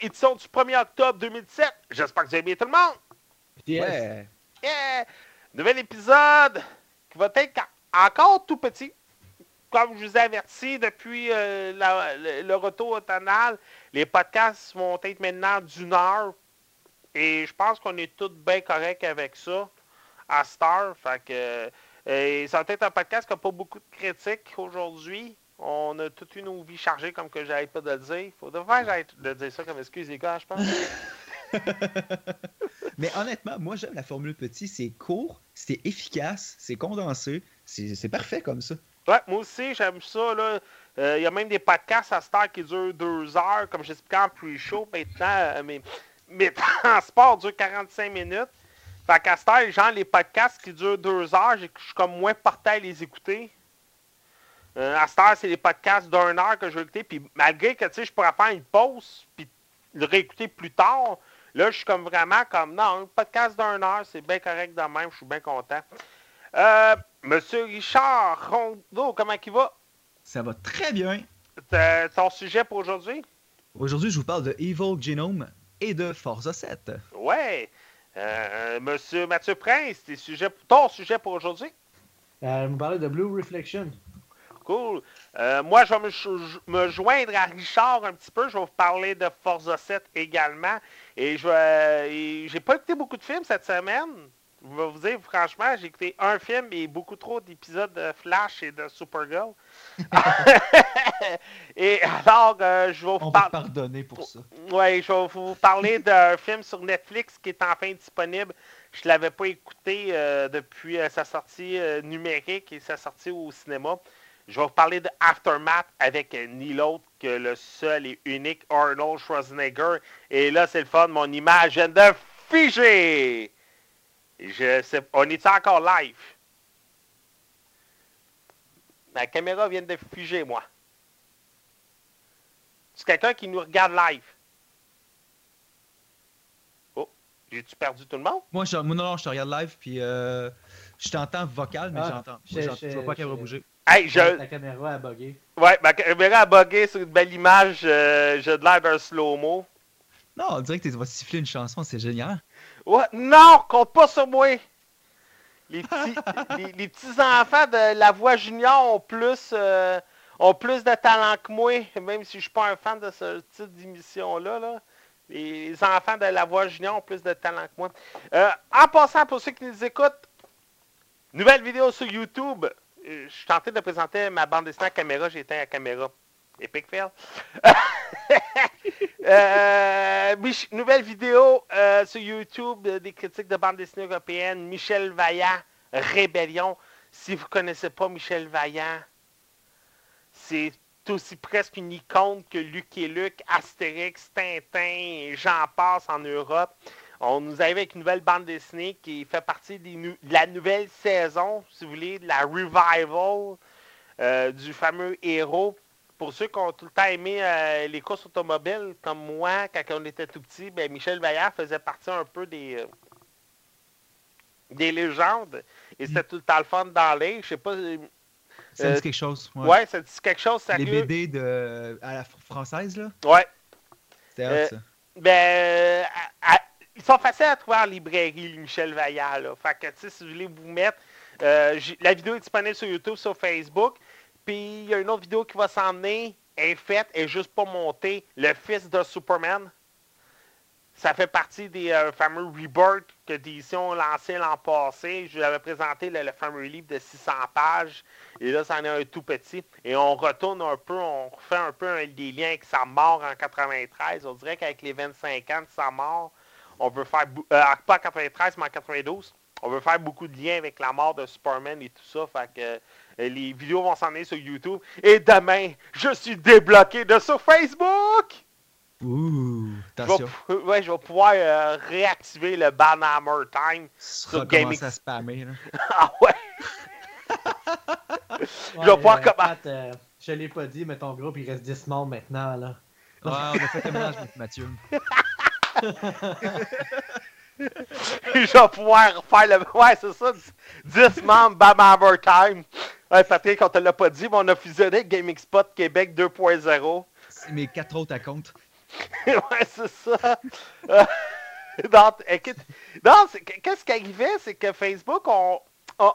édition du 1er octobre 2017. J'espère que vous allez bien tout le monde. Nouvel épisode qui va être encore tout petit. Comme je vous ai averti depuis euh, le, le, retour automnal, les podcasts vont être maintenant d'une heure. Et je pense qu'on est tous bien corrects avec ça à Star. Fait que, euh, ça va être un podcast qui n'a pas beaucoup de critiques aujourd'hui. On a toute une vies chargées, comme que j'arrête pas de le dire. Que j'arrête de dire ça comme excuse les gars, je pense. Mais honnêtement, moi j'aime la formule petit, c'est court, c'est efficace, c'est condensé, c'est parfait comme ça. Ouais, moi aussi, j'aime ça. là. Euh, Il y a même des podcasts à Star qui durent deux heures, comme j'expliquais en pre-show. Maintenant, euh, mes, mes transports durent 45 minutes. Fait qu'à Star, genre, les podcasts qui durent deux heures, je suis comme moins porté à les écouter. Euh, à Star, c'est des podcasts d'une heure que je vais écouter. Puis malgré que, tu sais, je pourrais faire une pause, puis le réécouter plus tard, là, je suis comme vraiment comme, non, un podcast d'une heure, c'est bien correct de même, je suis bien content. Euh, Monsieur Richard Rondeau, comment il va? Ça va très bien. Ton sujet pour aujourd'hui? Aujourd'hui, je vous parle de Evil Genome et de Forza 7. Ouais. Euh, Monsieur Mathieu Prince, tes sujets, ton sujet pour aujourd'hui? Euh, vous parlez de Blue Reflection. Cool. Euh, moi, je vais me, jo- me joindre à Richard un petit peu. Je vais vous parler de Forza 7 également. Et je et j'ai pas écouté beaucoup de films cette semaine. Je vais vous dire, franchement, j'ai écouté un film et beaucoup trop d'épisodes de Flash et de Supergirl. et alors, euh, je vais vous parler. pardonner pour ça. Oui, je vais vous parler d'un film sur Netflix qui est enfin disponible. Je ne l'avais pas écouté euh, depuis euh, sa sortie euh, numérique et sa sortie au cinéma. Je vais vous parler de Aftermath avec euh, ni l'autre que le seul et unique Arnold Schwarzenegger. Et là, c'est le fun, mon image vient de figer. Je sais, on est encore live? Ma caméra vient de figer, moi. C'est quelqu'un qui nous regarde live. Oh, j'ai-tu perdu tout le monde? Moi, je, moi, non, non, je te regarde live, puis euh, je t'entends vocal, mais Ah, j'entends. je- Moi, j'en- je- Je vois pas qu'elle va bouger. Hey, je... Ta caméra a bugué. Ouais, ma caméra a bugué sur une belle image. euh, j'ai de l'air d'un slow-mo. Non, on dirait que tu vas siffler une chanson, c'est génial. Ouais, non, compte pas sur moi. Les petits, les, les petits enfants de la voix junior ont plus, euh, ont plus de talent que moi, même si je suis pas un fan de ce type d'émission-là. Là. Les enfants de la voix junior ont plus de talent que moi. Euh, en passant, pour ceux qui nous écoutent, nouvelle vidéo sur YouTube. Euh, Je suis tenté de présenter ma bande dessinée à caméra, j'ai éteint la caméra. Epic fail. Euh, nouvelle vidéo euh, sur YouTube des critiques de bande dessinée européenne. Michel Vaillant, Rébellion. Si vous connaissez pas Michel Vaillant, c'est aussi presque une icône que Luc et Luc, Astérix, Tintin, j'en passe en Europe. On nous arrive avec une nouvelle bande dessinée qui fait partie des de la nouvelle saison, si vous voulez, de la revival euh, du fameux héros. Pour ceux qui ont tout le temps aimé euh, les courses automobiles, comme moi, quand on était tout petit, ben, Michel Vaillant faisait partie un peu des, euh, des légendes. Et c'était tout le temps le fun dans l'air. Je sais pas. Ça dit quelque chose. Ouais. Ouais, ça dit quelque chose Les sérieux. BD de, à la fr- française, là? Ouais. C'était hot, ça. Ben, à- à- ils sont faciles à trouver en librairie, Michel Vaillant. Là. Fait que, tu sais, si vous voulez vous mettre, euh, la vidéo est disponible sur YouTube, sur Facebook. Puis, il y a une autre vidéo qui va s'en venir, est faite, est juste pas montée. Le fils de Superman. Ça fait partie des euh, fameux Rebirth que DC ont lancé l'an passé. Je vous avais présenté le, fameux livre de 600 pages. Et là, c'en est un tout petit. Et on retourne un peu, on refait un peu un- des liens avec sa mort en 93. On dirait qu'avec les 25 ans de sa mort, on veut faire, euh, pas en 93, mais en 92, on veut faire beaucoup de liens avec la mort de Superman et tout ça. Fait que euh, les vidéos vont s'en aller sur YouTube. Et demain, je suis débloqué de sur Facebook! Ouh, Je attention. vais, pou- ouais, je vais pouvoir euh, réactiver le Banhammer Time. Tu sur Gaming- à spammer, là. ah ouais! Ouais, vais pouvoir euh, comment- Pat, euh, je l'ai pas dit, mais ton groupe, il reste 10 membres maintenant, là. Ouais, on a fait un ménage avec Mathieu. je vais pouvoir faire le. Ouais, c'est ça. 10 membres Banhammer Time. Ouais, Patrick, on te l'a pas dit, mais on a fusionné Gaming Spot Québec 2.0. C'est mes quatre autres accounts. ouais, c'est ça. Euh, non, écoute, non, c'est- qu'est-ce qui arrivait, c'est que Facebook, on, on,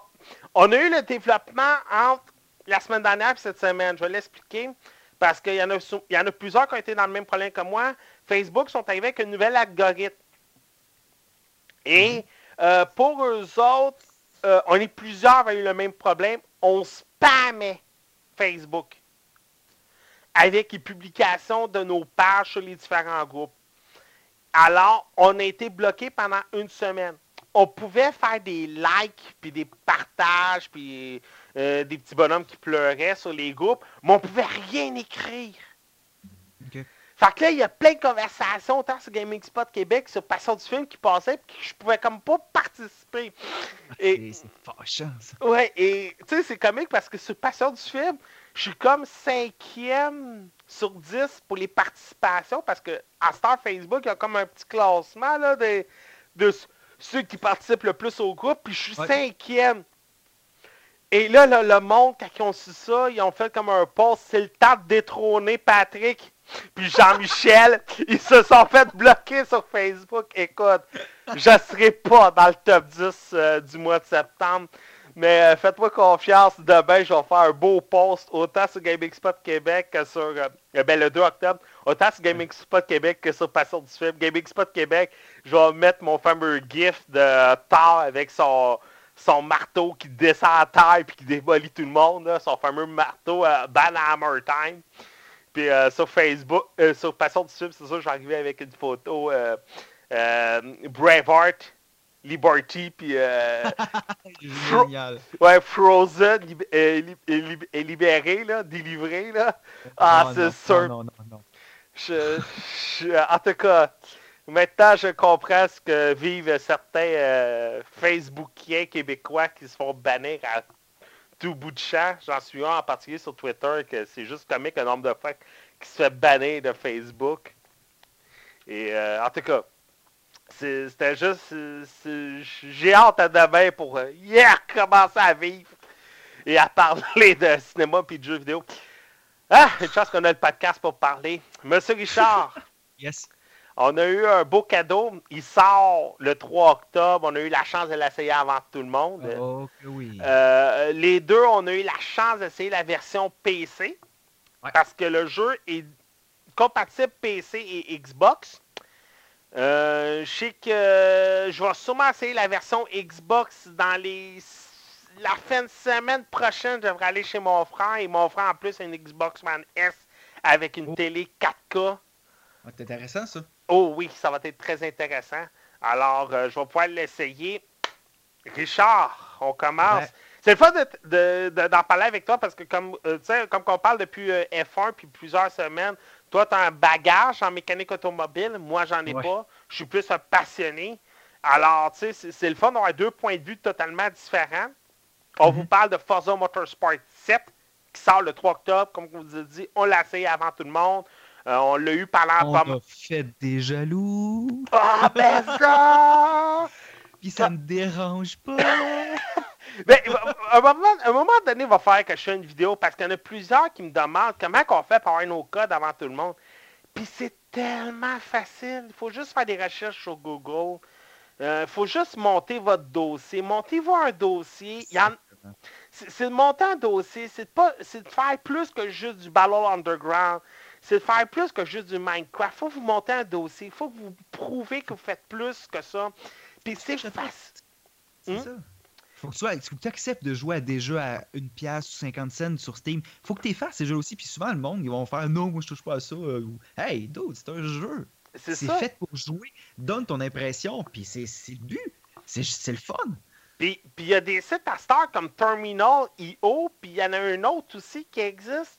on a eu le développement entre la semaine dernière et cette semaine. Je vais l'expliquer parce qu'il y, en a sou- il y en a plusieurs qui ont été dans le même problème que moi. Facebook sont arrivés avec un nouvel algorithme. Et euh, pour eux autres, euh, on est plusieurs ont eu le même problème. On spammait Facebook avec les publications de nos pages sur les différents groupes. Alors, on a été bloqué pendant une semaine. On pouvait faire des likes, puis des partages, puis euh, des petits bonhommes qui pleuraient sur les groupes, mais on pouvait rien écrire. Fait que là, il y a plein de conversations, autant sur Gaming Spot Québec, sur Passion du film qui passaient, puis que je pouvais comme pas participer. Et, C'est fâchant, ça. Ouais, et tu sais, c'est comique parce que sur Passion du film, je suis comme cinquième sur 10 pour les participations parce que à Star Facebook, il y a comme un petit classement là, de, de ceux qui participent le plus au groupe, puis je suis Ouais. cinquième. Et là, le monde, quand ils ont su ça, ils ont fait comme un post, c'est le temps de détrôner Patrick. Puis Jean-Michel, ils se sont fait bloquer sur Facebook. Écoute, je serai pas dans le top 10 euh, du mois de septembre. Mais euh, faites-moi confiance, demain, je vais faire un beau post autant sur Gaming Spot Québec que sur euh, ben, le 2 octobre, autant sur Gaming Spot Québec que sur Passion du film. Gaming Spot Québec, je vais mettre mon fameux gif de Thor avec son, son marteau qui descend à terre puis qui démolit tout le monde, là, son fameux marteau euh, Banhammer Time. Puis euh, sur Facebook, euh, sur Passion du film, c'est ça, je vais arriver avec une photo euh, euh, Braveheart, Liberty, puis Génial. Ouais, Frozen lib- lib- lib- est libéré, là, délivré, là. Ah, c'est sûr. Non, non, non. Je, je- en tout cas, maintenant, je comprends ce que vivent certains euh, Facebookiens québécois qui se font bannir à tout bout de champ. J'en suis un en particulier sur Twitter, que c'est juste comique le nombre de fois qui se fait bannir de Facebook. Et euh, en tout cas, c'était juste. J'ai hâte à demain pour euh, yeah, commencer à vivre et à parler de cinéma puis de jeux vidéo. Ah, une chance qu'on a le podcast pour parler. Monsieur Richard, Yes. On a eu un beau cadeau. Il sort le 3 octobre. On a eu la chance de l'essayer avant tout le monde. Oh, oui. Euh, les deux, on a eu la chance d'essayer la version PC. Ouais. Parce que le jeu est compatible PC et Xbox. Euh, je sais que je vais sûrement essayer la version Xbox dans les la fin de semaine prochaine. Je devrais aller chez mon frère. Et mon frère, en plus, a une Xbox One S avec une Oh. télé 4K. Ah, c'est intéressant, ça. Oh oui, ça va être très intéressant. Alors, euh, je vais pouvoir l'essayer. Richard, on commence. Ouais. C'est le fun de- de- de- d'en parler avec toi parce que comme euh, comme qu'on parle depuis euh, F1 puis plusieurs semaines, toi tu as un bagage en mécanique automobile, moi j'en ai Ouais. pas. Je suis plus un passionné. Alors, tu sais, c'est- le fun d'avoir deux points de vue totalement différents. On vous parle de Forza Motorsport 7 qui sort le 3 octobre, comme on vous a dit, on l'a essayé avant tout le monde. Euh, on l'a eu pendant On pas mal. a fait des jaloux. Ah, ben ça! Puis ça me dérange pas. Ben, à un moment, un moment donné, il va falloir que je fasse une vidéo parce qu'il y en a plusieurs qui me demandent comment on fait pour avoir nos codes avant tout le monde. Puis c'est tellement facile. Il faut juste faire des recherches sur Google. Il faut juste monter votre dossier. Montez-vous un dossier. En- C'est de monter un dossier. C'est de, pas- de faire plus que juste du Battle Underground. C'est de faire plus que juste du Minecraft. Il faut vous monter un dossier. Il faut que vous prouvez que vous faites plus que ça. Puis c'est Je facile. C'est Hmm? ça. Faut que tu, sois- faut que tu acceptes de jouer à des jeux à une pièce ou 50 cents sur Steam. Faut que tu fasses ces jeux aussi. Puis souvent, le monde, ils vont faire non, moi je touche pas à ça. euh, ou, hey, dude, c'est un jeu. C'est fait pour jouer. Donne ton impression. Puis c'est le but. C'est le fun. Puis puis il y a des sites à Star comme Terminal.io, puis il y en a un autre aussi qui existe.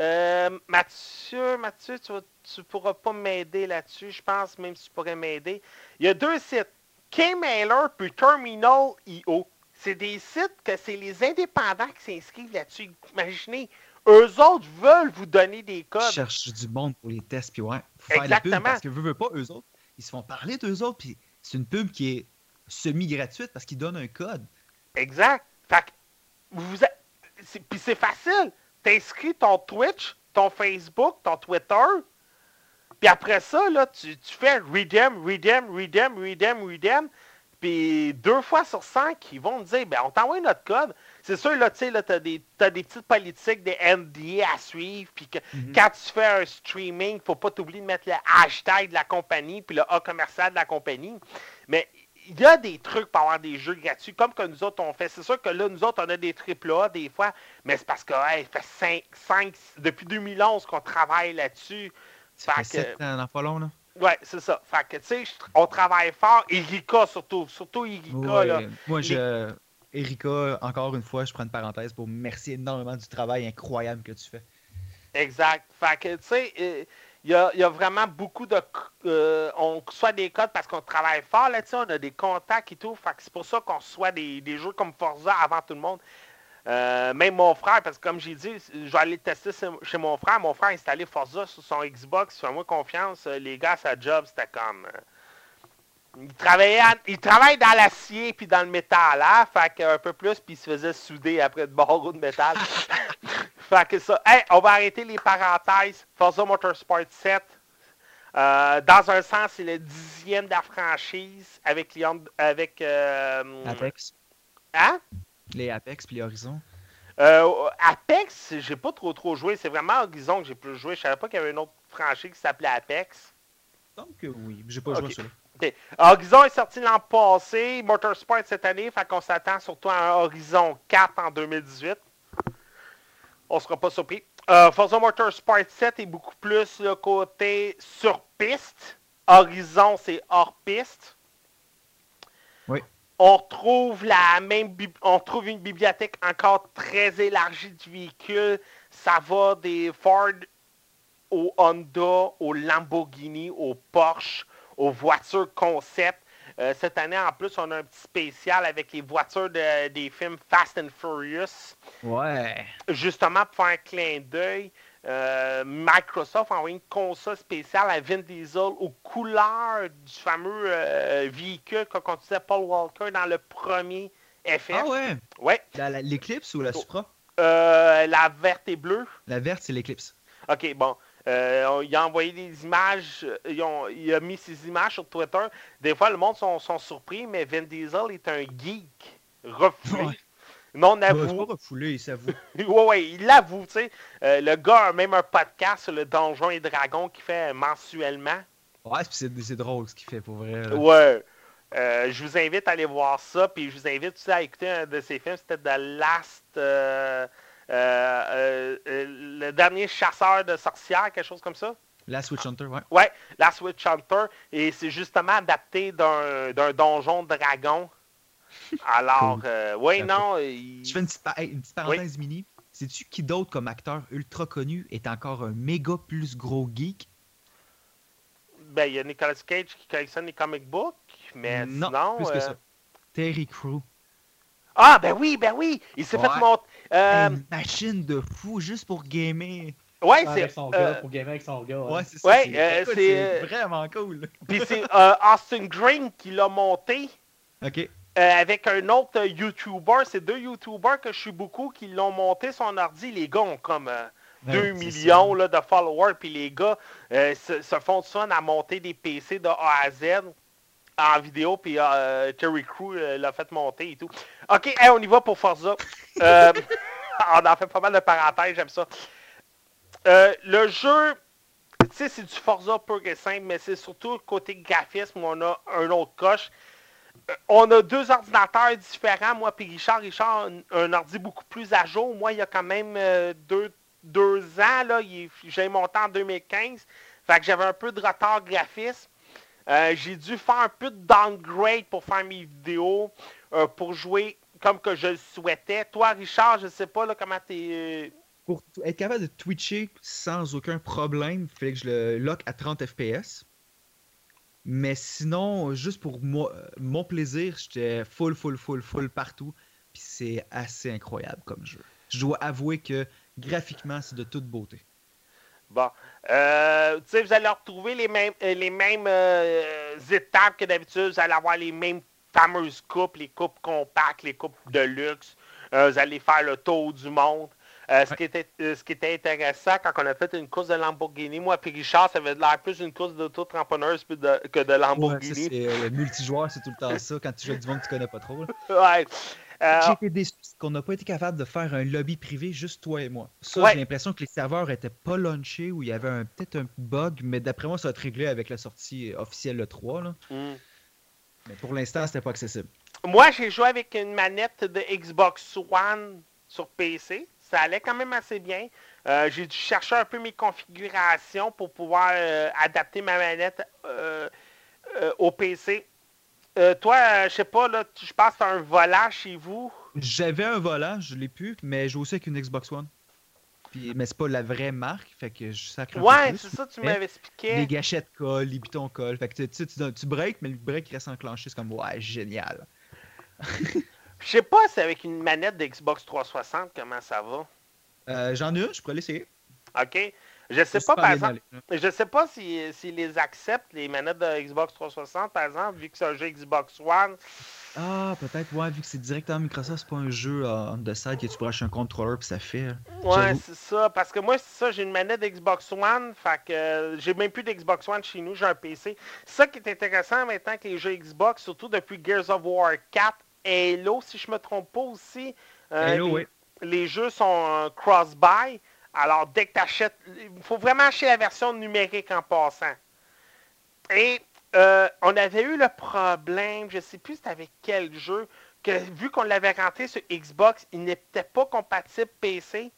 Euh, Mathieu, Mathieu, tu, tu pourras pas m'aider là-dessus, je pense, même si tu pourrais m'aider. Il y a deux sites, Kmailer puis Terminal.io. C'est des sites que c'est les indépendants qui s'inscrivent là-dessus. Imaginez, eux autres veulent vous donner des codes. cherche du monde pour les tests. Puis ouais, faut faire Exactement. parce que veux, veux pas, eux autres, ils se font parler d'eux autres. Puis c'est une pub qui est semi-gratuite parce qu'ils donnent un code. Exact. Fait que vous a- c'est facile. T'inscris ton Twitch, ton Facebook, ton Twitter. Puis après ça, là, tu, tu fais redeem, redeem, redeem, redeem, redeem. Puis deux fois sur cinq, ils vont te dire, ben, on t'envoie notre code. C'est sûr, là, tu sais, là, t'as des, t'as des petites politiques, des NDA à suivre. Puis que Mhm. quand tu fais un streaming, faut pas t'oublier de mettre le hashtag de la compagnie, puis le A commercial de la compagnie. Mais il y a des trucs pour avoir des jeux gratuits, comme que nous autres on fait. C'est sûr que là, nous autres, on a des AAA des fois, mais c'est parce que, hey, ça fait 5, 5, depuis 2011 qu'on travaille là-dessus. Ça fait Fait que- 7 ans pas long, là. Ouais, c'est ça. Fait que, tu sais, on travaille fort. Erika, surtout. Surtout Erika, Ouais, là. Moi, je. Erika, encore une fois, je prends une parenthèse pour merci énormément du travail incroyable que tu fais. Exact. Fait que, tu sais, euh, il y, a, vraiment beaucoup de... euh, on reçoit des codes parce qu'on travaille fort là-dessus, on a des contacts et tout. C'est pour ça qu'on reçoit des, des jeux comme Forza avant tout le monde. Euh, même mon frère, parce que comme j'ai dit, je vais aller tester chez- mon frère. Mon frère a installé Forza sur son Xbox. Fais-moi confiance. euh, Les gars, sa job, c'était comme... il travaillait, il travaille dans l'acier puis dans le métal, hein? Fait que un peu plus, puis il se faisait souder après de barreaux de métal. fait que ça. Hey, on va arrêter les parenthèses. Forza Motorsport 7. euh, dans un sens, c'est le dixième de la franchise avec Leon, avec euh, Apex. hein? Les Apex puis les Horizon. Euh, Apex, j'ai pas trop trop joué. C'est vraiment Horizon que j'ai plus joué. Je savais pas qu'il y avait une autre franchise qui s'appelait Apex. Donc euh, oui, j'ai pas joué à celui Horizon est sorti l'an passé, Motorsport cette année, fait qu'on s'attend surtout à un Horizon 4 en 2018. On sera pas surpris. Euh, Forza Motorsport 7 est beaucoup plus le côté sur piste. Horizon, c'est hors piste. Oui. On retrouve la même on trouve une bibliothèque encore très élargie du véhicule. Ça va des Ford au Honda, au Lamborghini, au Porsche, aux voitures concept. Euh, cette année, en plus, on a un petit spécial avec les voitures de- des films Fast and Furious. Ouais. Justement, pour faire un clin d'œil, euh, Microsoft a envoyé une console spéciale à Vin Diesel aux couleurs du fameux euh, véhicule qu'on disait Paul Walker dans le premier FF. Ah ouais? Ouais. L'Eclipse ou la Oh. Supra? Euh, la verte et bleue. La verte, c'est l'Eclipse. OK, bon. Euh, il a envoyé des images, euh, ils ont- il a mis ces images sur Twitter. Des fois, le monde sont, sont surpris, mais Vin Diesel est un geek refoulé. Ouais. Non, on Ouais, pas refoulé, il s'avoue. ouais, ouais, il l'avoue, tu sais. Euh, le gars a même un podcast sur le Donjon et Dragon qu'il fait mensuellement. Ouais, c'est c'est drôle ce qu'il fait pour vrai. là. Ouais. Euh, je vous invite à aller voir ça, puis je vous invite aussi à écouter un de ses films, c'était The Last... euh, euh, euh, le dernier chasseur de sorcières, quelque chose comme ça? La Switch Hunter, ouais. Ouais, Last Witch Hunter. Et c'est justement adapté d'un donjon dragon. Alors, Cool. euh, oui, non. il- Je fais une petite, une parenthèse mini. Sais-tu qui d'autre comme acteur ultra connu est encore un méga plus gros geek? Ben, il y a Nicolas Cage qui collectionne les comic books, mais Non, sinon... plus que ça. Terry Crew. Ah, ben oui, ben oui! Il s'est Ouais. fait monter... Euh, Une machine de fou juste pour gamer. ouais, Avec c'est... son euh, gars, pour gamer avec son gars. Ouais, c'est ça. Ouais, c'est euh, c'est- vraiment cool. Puis c'est euh, Austin Green qui l'a monté. Ok. euh, avec un autre euh, YouTuber. C'est deux YouTubers que je suis beaucoup qui l'ont monté son ordi. Les gars ont comme euh, 2 Ouais, c'est millions là, de followers. Puis les gars euh, se, se font de fun à monter des PC de A à Z en vidéo. Puis euh, Terry Crew euh, l'a fait monter et tout. Ok, hey, on y va pour Forza. Euh, on en fait pas mal de parenthèses, j'aime ça. Euh, le jeu, tu sais, c'est du Forza pur et simple, mais c'est surtout le côté graphisme où on a un autre coche. Euh, On a deux ordinateurs différents, moi puis Richard. Richard a un, un ordi beaucoup plus à jour. Moi, il y a quand même deux, deux ans, là, j'ai monté en 2015. Fait que j'avais un peu de retard graphisme. J'ai dû faire un peu de downgrade pour faire mes vidéos, euh, pour jouer comme que je le souhaitais. Toi, Richard, je sais pas là, comment t'es... euh, Pour être capable de twitcher sans aucun problème, il fallait que je le lock à 30 FPS. Mais sinon, juste pour moi, euh, mon plaisir, j'étais full, full, full, full partout. Puis c'est assez incroyable comme jeu. Je dois avouer que graphiquement, c'est de toute beauté. Bon. Euh, tu sais, vous allez retrouver les mêmes, les mêmes euh, étapes que d'habitude. Vous allez avoir les mêmes fameuses coupes, les coupes compactes, les coupes de luxe. Euh, vous allez faire le tour du monde. Euh, ce, qui était, euh, ce qui était intéressant quand on a fait une course de Lamborghini, moi et Richard, ça avait l'air plus une course d'auto-tramponneuse que de, que de Ouais, ça, Lamborghini. c'est multijoueur, c'est tout le temps ça quand tu joues avec du monde que tu connais pas trop. Ouais. J'ai été déçu c'est qu'on n'a pas été capable de faire un lobby privé juste toi et moi. Ça, Ouais. j'ai l'impression que les serveurs étaient pas launchés ou il y avait un- peut-être un bug, mais d'après moi, ça va être réglé avec la sortie officielle le 3. Là. hmm. Mais pour l'instant, c'était pas accessible. Moi, j'ai joué avec une manette de Xbox One sur PC. Ça allait quand même assez bien. Euh, j'ai dû chercher un peu mes configurations pour pouvoir euh, adapter ma manette euh, au PC. Toi, je sais pas, là, tu- je pense que tu as un volant chez vous. J'avais un volant, je l'ai plus, mais j'ai aussi avec une Xbox One. Puis, mais c'est pas la vraie marque, fait que je sacre Ouais, c'est ça, tu m'avais expliqué. Les gâchettes collent, les boutons collent. Fait que tu, tu, tu, breaks, mais le break reste enclenché. C'est comme, ouais, génial. Je sais pas si avec une manette de Xbox 360, comment ça va? Euh, J'en ai une, je pourrais l'essayer. OK? Je sais pas, par exemple. Je sais pas s'ils si, les acceptent, les manettes de Xbox 360, par exemple, vu que c'est un jeu Xbox One. Ah, peut-être, ouais, vu que c'est directement Microsoft, c'est pas un jeu euh, on the side que tu branches un contrôleur puis ça fait. Ouais, J'avoue. c'est ça. Parce que moi, c'est ça, j'ai une manette Xbox One. Fait que euh, j'ai même plus d'Xbox One chez nous, j'ai un PC. Ça qui est intéressant maintenant que les jeux Xbox, surtout depuis Gears of War 4, Halo, si je me trompe pas aussi. euh, Halo, les, oui. les jeux sont euh, cross-buy. Alors, dès que tu achètes, il faut vraiment acheter la version numérique en passant. Et euh, on avait eu le problème, je sais plus c'était avec quel jeu, que vu qu'on l'avait rentré sur Xbox, il n'était pas compatible PC.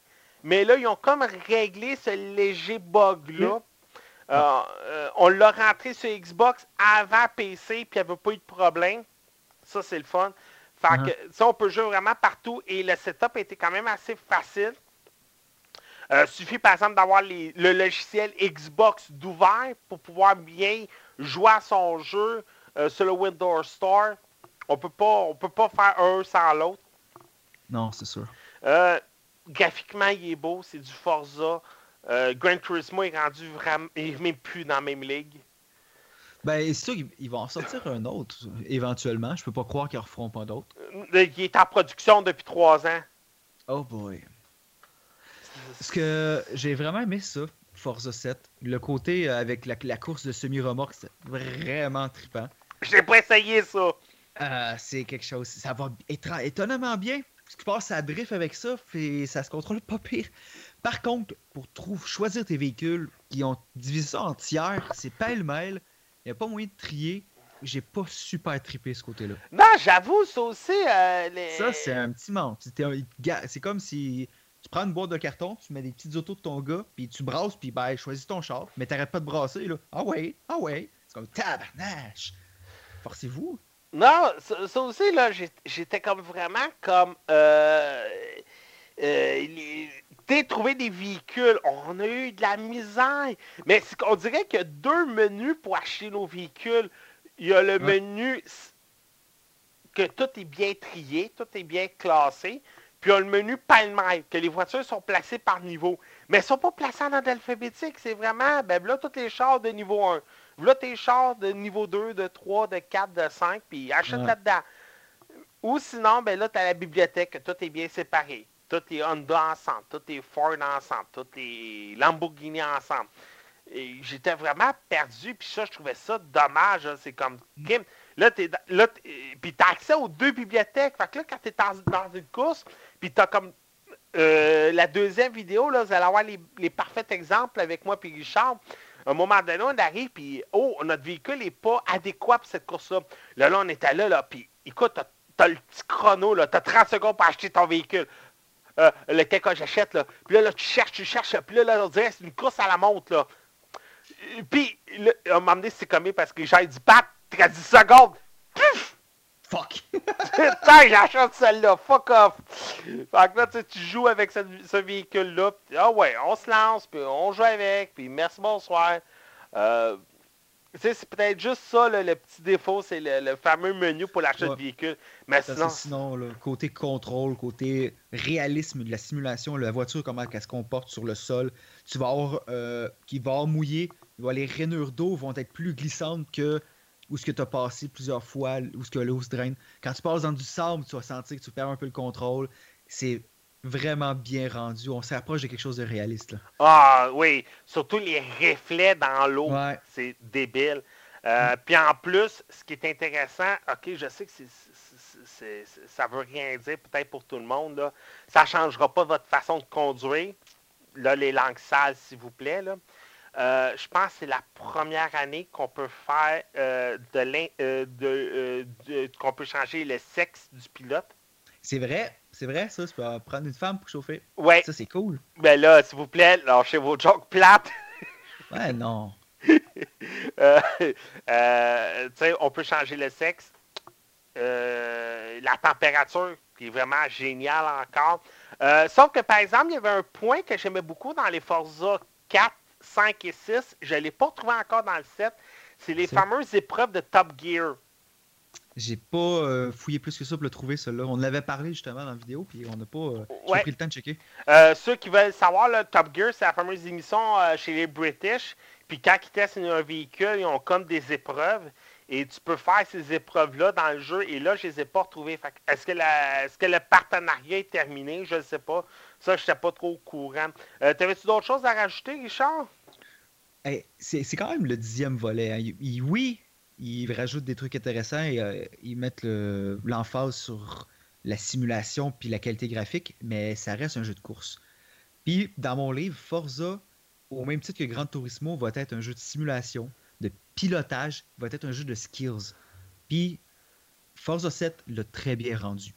Mais là, ils ont comme réglé ce léger bug-là. Euh, euh, on l'a rentré sur Xbox avant PC, puis il n'y avait pas eu de problème. Ça, c'est le fun. Fait que ça, on peut jouer vraiment partout et le setup était quand même assez facile. Euh, suffit par exemple d'avoir le logiciel Xbox d'ouvert pour pouvoir bien jouer à son jeu euh, sur le Windows Store. On peut pas, on peut pas faire un sans l'autre. Non, c'est sûr. Euh, graphiquement, il est beau, c'est du Forza. Euh, Gran Turismo est rendu vraiment, il est même plus dans la même ligue. Ben, c'est sûr qu'ils ils vont en sortir un autre, éventuellement. Je peux pas croire qu'ils en referont pas d'autres. Euh, Il est en production depuis trois ans. Oh boy. Parce que j'ai vraiment aimé ça, Forza 7. Le côté euh, avec la, la course de semi-remorque, c'est vraiment trippant. J'ai pas essayé ça. Euh, c'est quelque chose. Ça va étonnamment bien. Ce qui passe, ça drift avec ça, et ça se contrôle pas pire. Par contre, pour choisir tes véhicules, ils ont divisé ça en tiers, c'est pêle-mêle. Il n'y a pas moyen de trier. J'ai pas super trippé ce côté-là. Non, j'avoue, ça aussi. euh, les- Ça, c'est un petit manque. C'est comme si tu prends une boîte de carton, tu mets des petites autos de ton gars, puis tu brasses, puis ben, choisis ton char, mais t'arrêtes pas de brasser, là. Ah ouais, ah ouais. C'est comme tabarnache. Forcez-vous. Non, ça, ça aussi, là, j'étais comme vraiment comme. Euh, euh, les- trouver des véhicules, on a eu de la misère. Mais qu'on dirait qu'il y a deux menus pour acheter nos véhicules. Il y a le Ouais. menu que tout est bien trié, tout est bien classé. Puis il y a le menu pêle-mêle, que les voitures sont placées par niveau. Mais elles sont pas placées en ordre alphabétique. C'est vraiment, ben là, tous les chars de niveau 1. Là, tes chars de niveau 2, de 3, de 4, de 5, puis achète Ouais. là-dedans. Ou sinon, ben là, tu as la bibliothèque, que tout est bien séparé. Tout est Honda ensemble, tout est Ford ensemble, tout est Lamborghini ensemble. Et j'étais vraiment perdu, puis ça, je trouvais ça dommage. là. C'est comme, Kim, là, t'es, là, puis t'as accès aux deux bibliothèques. Fait que là, quand t'es dans, dans une course, puis t'as comme euh, la deuxième vidéo, là, vous allez avoir les, les parfaits exemples avec moi puis Richard. À un moment donné, on arrive, puis oh, notre véhicule n'est pas adéquat pour cette course-là. Là, là, on était là, là, puis écoute, t'as, t'as le petit chrono, là, t'as 30 secondes pour acheter ton véhicule. Euh, lequel que j'achète, là. Puis là, là, tu cherches, tu cherches, puis là, là, on dirait c'est une course à la montre, là. Puis, là, à un moment donné, c'est comme parce que j'ai dit, Pat, t'as 10 secondes. Pif! Fuck! Putain, j'achète celle-là, fuck off! Fait que là, tu joues avec ce, ce véhicule-là, ah ouais, on se lance, puis on joue avec, puis merci, bonsoir. Euh, tu sais, c'est peut-être juste ça, là, le petit défaut, c'est le, le fameux menu pour l'achat Ouais. de véhicule. Mais sinon, c'est sinon, le côté contrôle, côté réalisme de la simulation, la voiture, comment elle se comporte sur le sol, tu vas avoir, euh, qui va avoir mouillé, les rainures d'eau vont être plus glissantes que où ce que tu as passé plusieurs fois, où ce que l'eau se draine. Quand tu passes dans du sable, tu vas sentir que tu perds un peu le contrôle. C'est vraiment bien rendu. On s'approche de quelque chose de réaliste. Là. Ah oui, surtout les reflets dans l'eau. Ouais. C'est débile. Euh, Puis en plus, ce qui est intéressant, ok, je sais que c'est, c'est- c'est- ça veut rien dire peut-être pour tout le monde, là. ça ne changera pas votre façon de conduire. Là, les langues sales, s'il vous plaît. Là. Euh, je pense que c'est la première année qu'on peut faire euh, de l'in- de, de- qu'on peut changer le sexe du pilote. C'est vrai, c'est vrai, ça. Tu peux prendre une femme pour chauffer. Ouais, Ça, c'est cool. ben là, s'il vous plaît, lâchez vos jokes plates. Ouais, non. Euh, euh, tu sais, on peut changer le sexe. Euh, la température, qui est vraiment géniale encore. Sauf que, par exemple, il y avait un point que j'aimais beaucoup dans les Forza 4, 5 et 6. Je ne l'ai pas retrouvé encore dans le 7. C'est les fameuses épreuves de Top Gear. J'ai pas euh, fouillé plus que ça pour le trouver, celui-là. On en avait parlé justement dans la vidéo, puis on n'a pas euh, Ouais. pris le temps de checker. Euh, ceux qui veulent savoir, là, Top Gear, c'est la fameuse émission euh, chez les British. Puis quand ils testent un véhicule, ils ont comme des épreuves. Et tu peux faire ces épreuves-là dans le jeu. Et là, je les ai pas retrouvées. Est-ce que, la- est-ce que le partenariat est terminé? Je ne sais pas. Ça, je n'étais pas trop au courant. T'avais-tu d'autres choses à rajouter, Richard? Hey, c'est c'est quand même le dixième volet. hein. Il- il- oui, ils rajoutent des trucs intéressants et euh, ils mettent le- l'emphase sur la simulation puis la qualité graphique, mais ça reste un jeu de course. Puis, dans mon livre, Forza, au même titre que Gran Turismo, va être un jeu de simulation, de pilotage, va être un jeu de skills. Puis, Forza 7 l'a très bien rendu.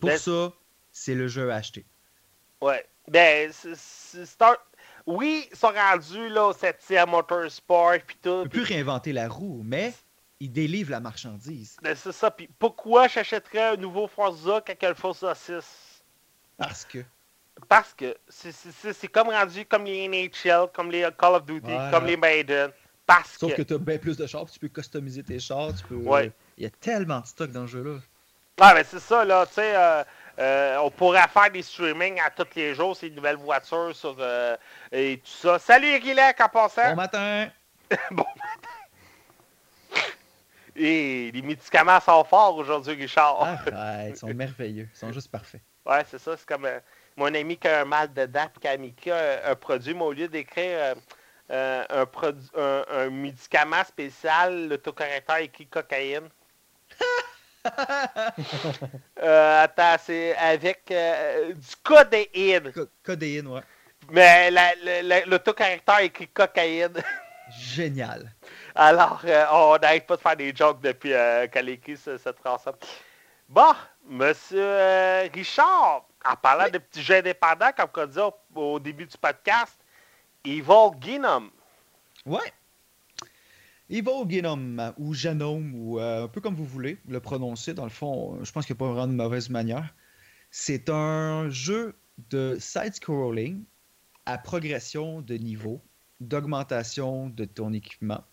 Pour Ben- ça, c'est le jeu à acheter. Ouais. Ben, un- Oui, ils sont rendus là, au 7e Motorsport. Puis tout. On peut plus réinventer la roue, mais il délivre la marchandise. Ben, c'est ça. Puis pourquoi j'achèterais un nouveau Forza quand le Forza 6? Parce que. Parce que c'est- comme rendu comme les NHL, comme les Call of Duty, Voilà. comme les Maiden. Parce Sauf que... que tu as bien plus de chars, tu peux customiser tes chars, tu peux. Ouais. Il y a tellement de stock dans ce jeu-là. Ah, ben c'est ça, là, tu sais, euh, euh, on pourrait faire des streamings à tous les jours, ces nouvelles voitures sur, euh, et tout ça. Salut Rilek en passant! Bon matin! Bon Et les médicaments sont forts aujourd'hui, Richard. Arrête, ils sont merveilleux. Ils sont juste parfaits. Ouais, c'est ça. C'est comme euh, mon ami qui a un mal de puis qui a mis un, un produit, mais au lieu d'écrire un, un médicament spécial, l'autocorrecteur écrit cocaïne. Euh, attends, c'est avec euh, du codéine. Co- Codéine, ouais. Mais la- la- la- écrit cocaïne. Génial. Alors, euh, on n'arrête pas de faire des jokes depuis euh, qu'elle a écrit ce- cette phrase Bon, monsieur euh, Richard, en parlant de petits jeux indépendants, comme on dit au, au début du podcast, Evil Ginum. Ouais. Evil Genome, ou Genome, ou euh, un peu comme vous voulez le prononcer, dans le fond, je pense qu'il n'y a pas vraiment de mauvaise manière. C'est un jeu de side-scrolling à progression de niveau, d'augmentation de ton équipement.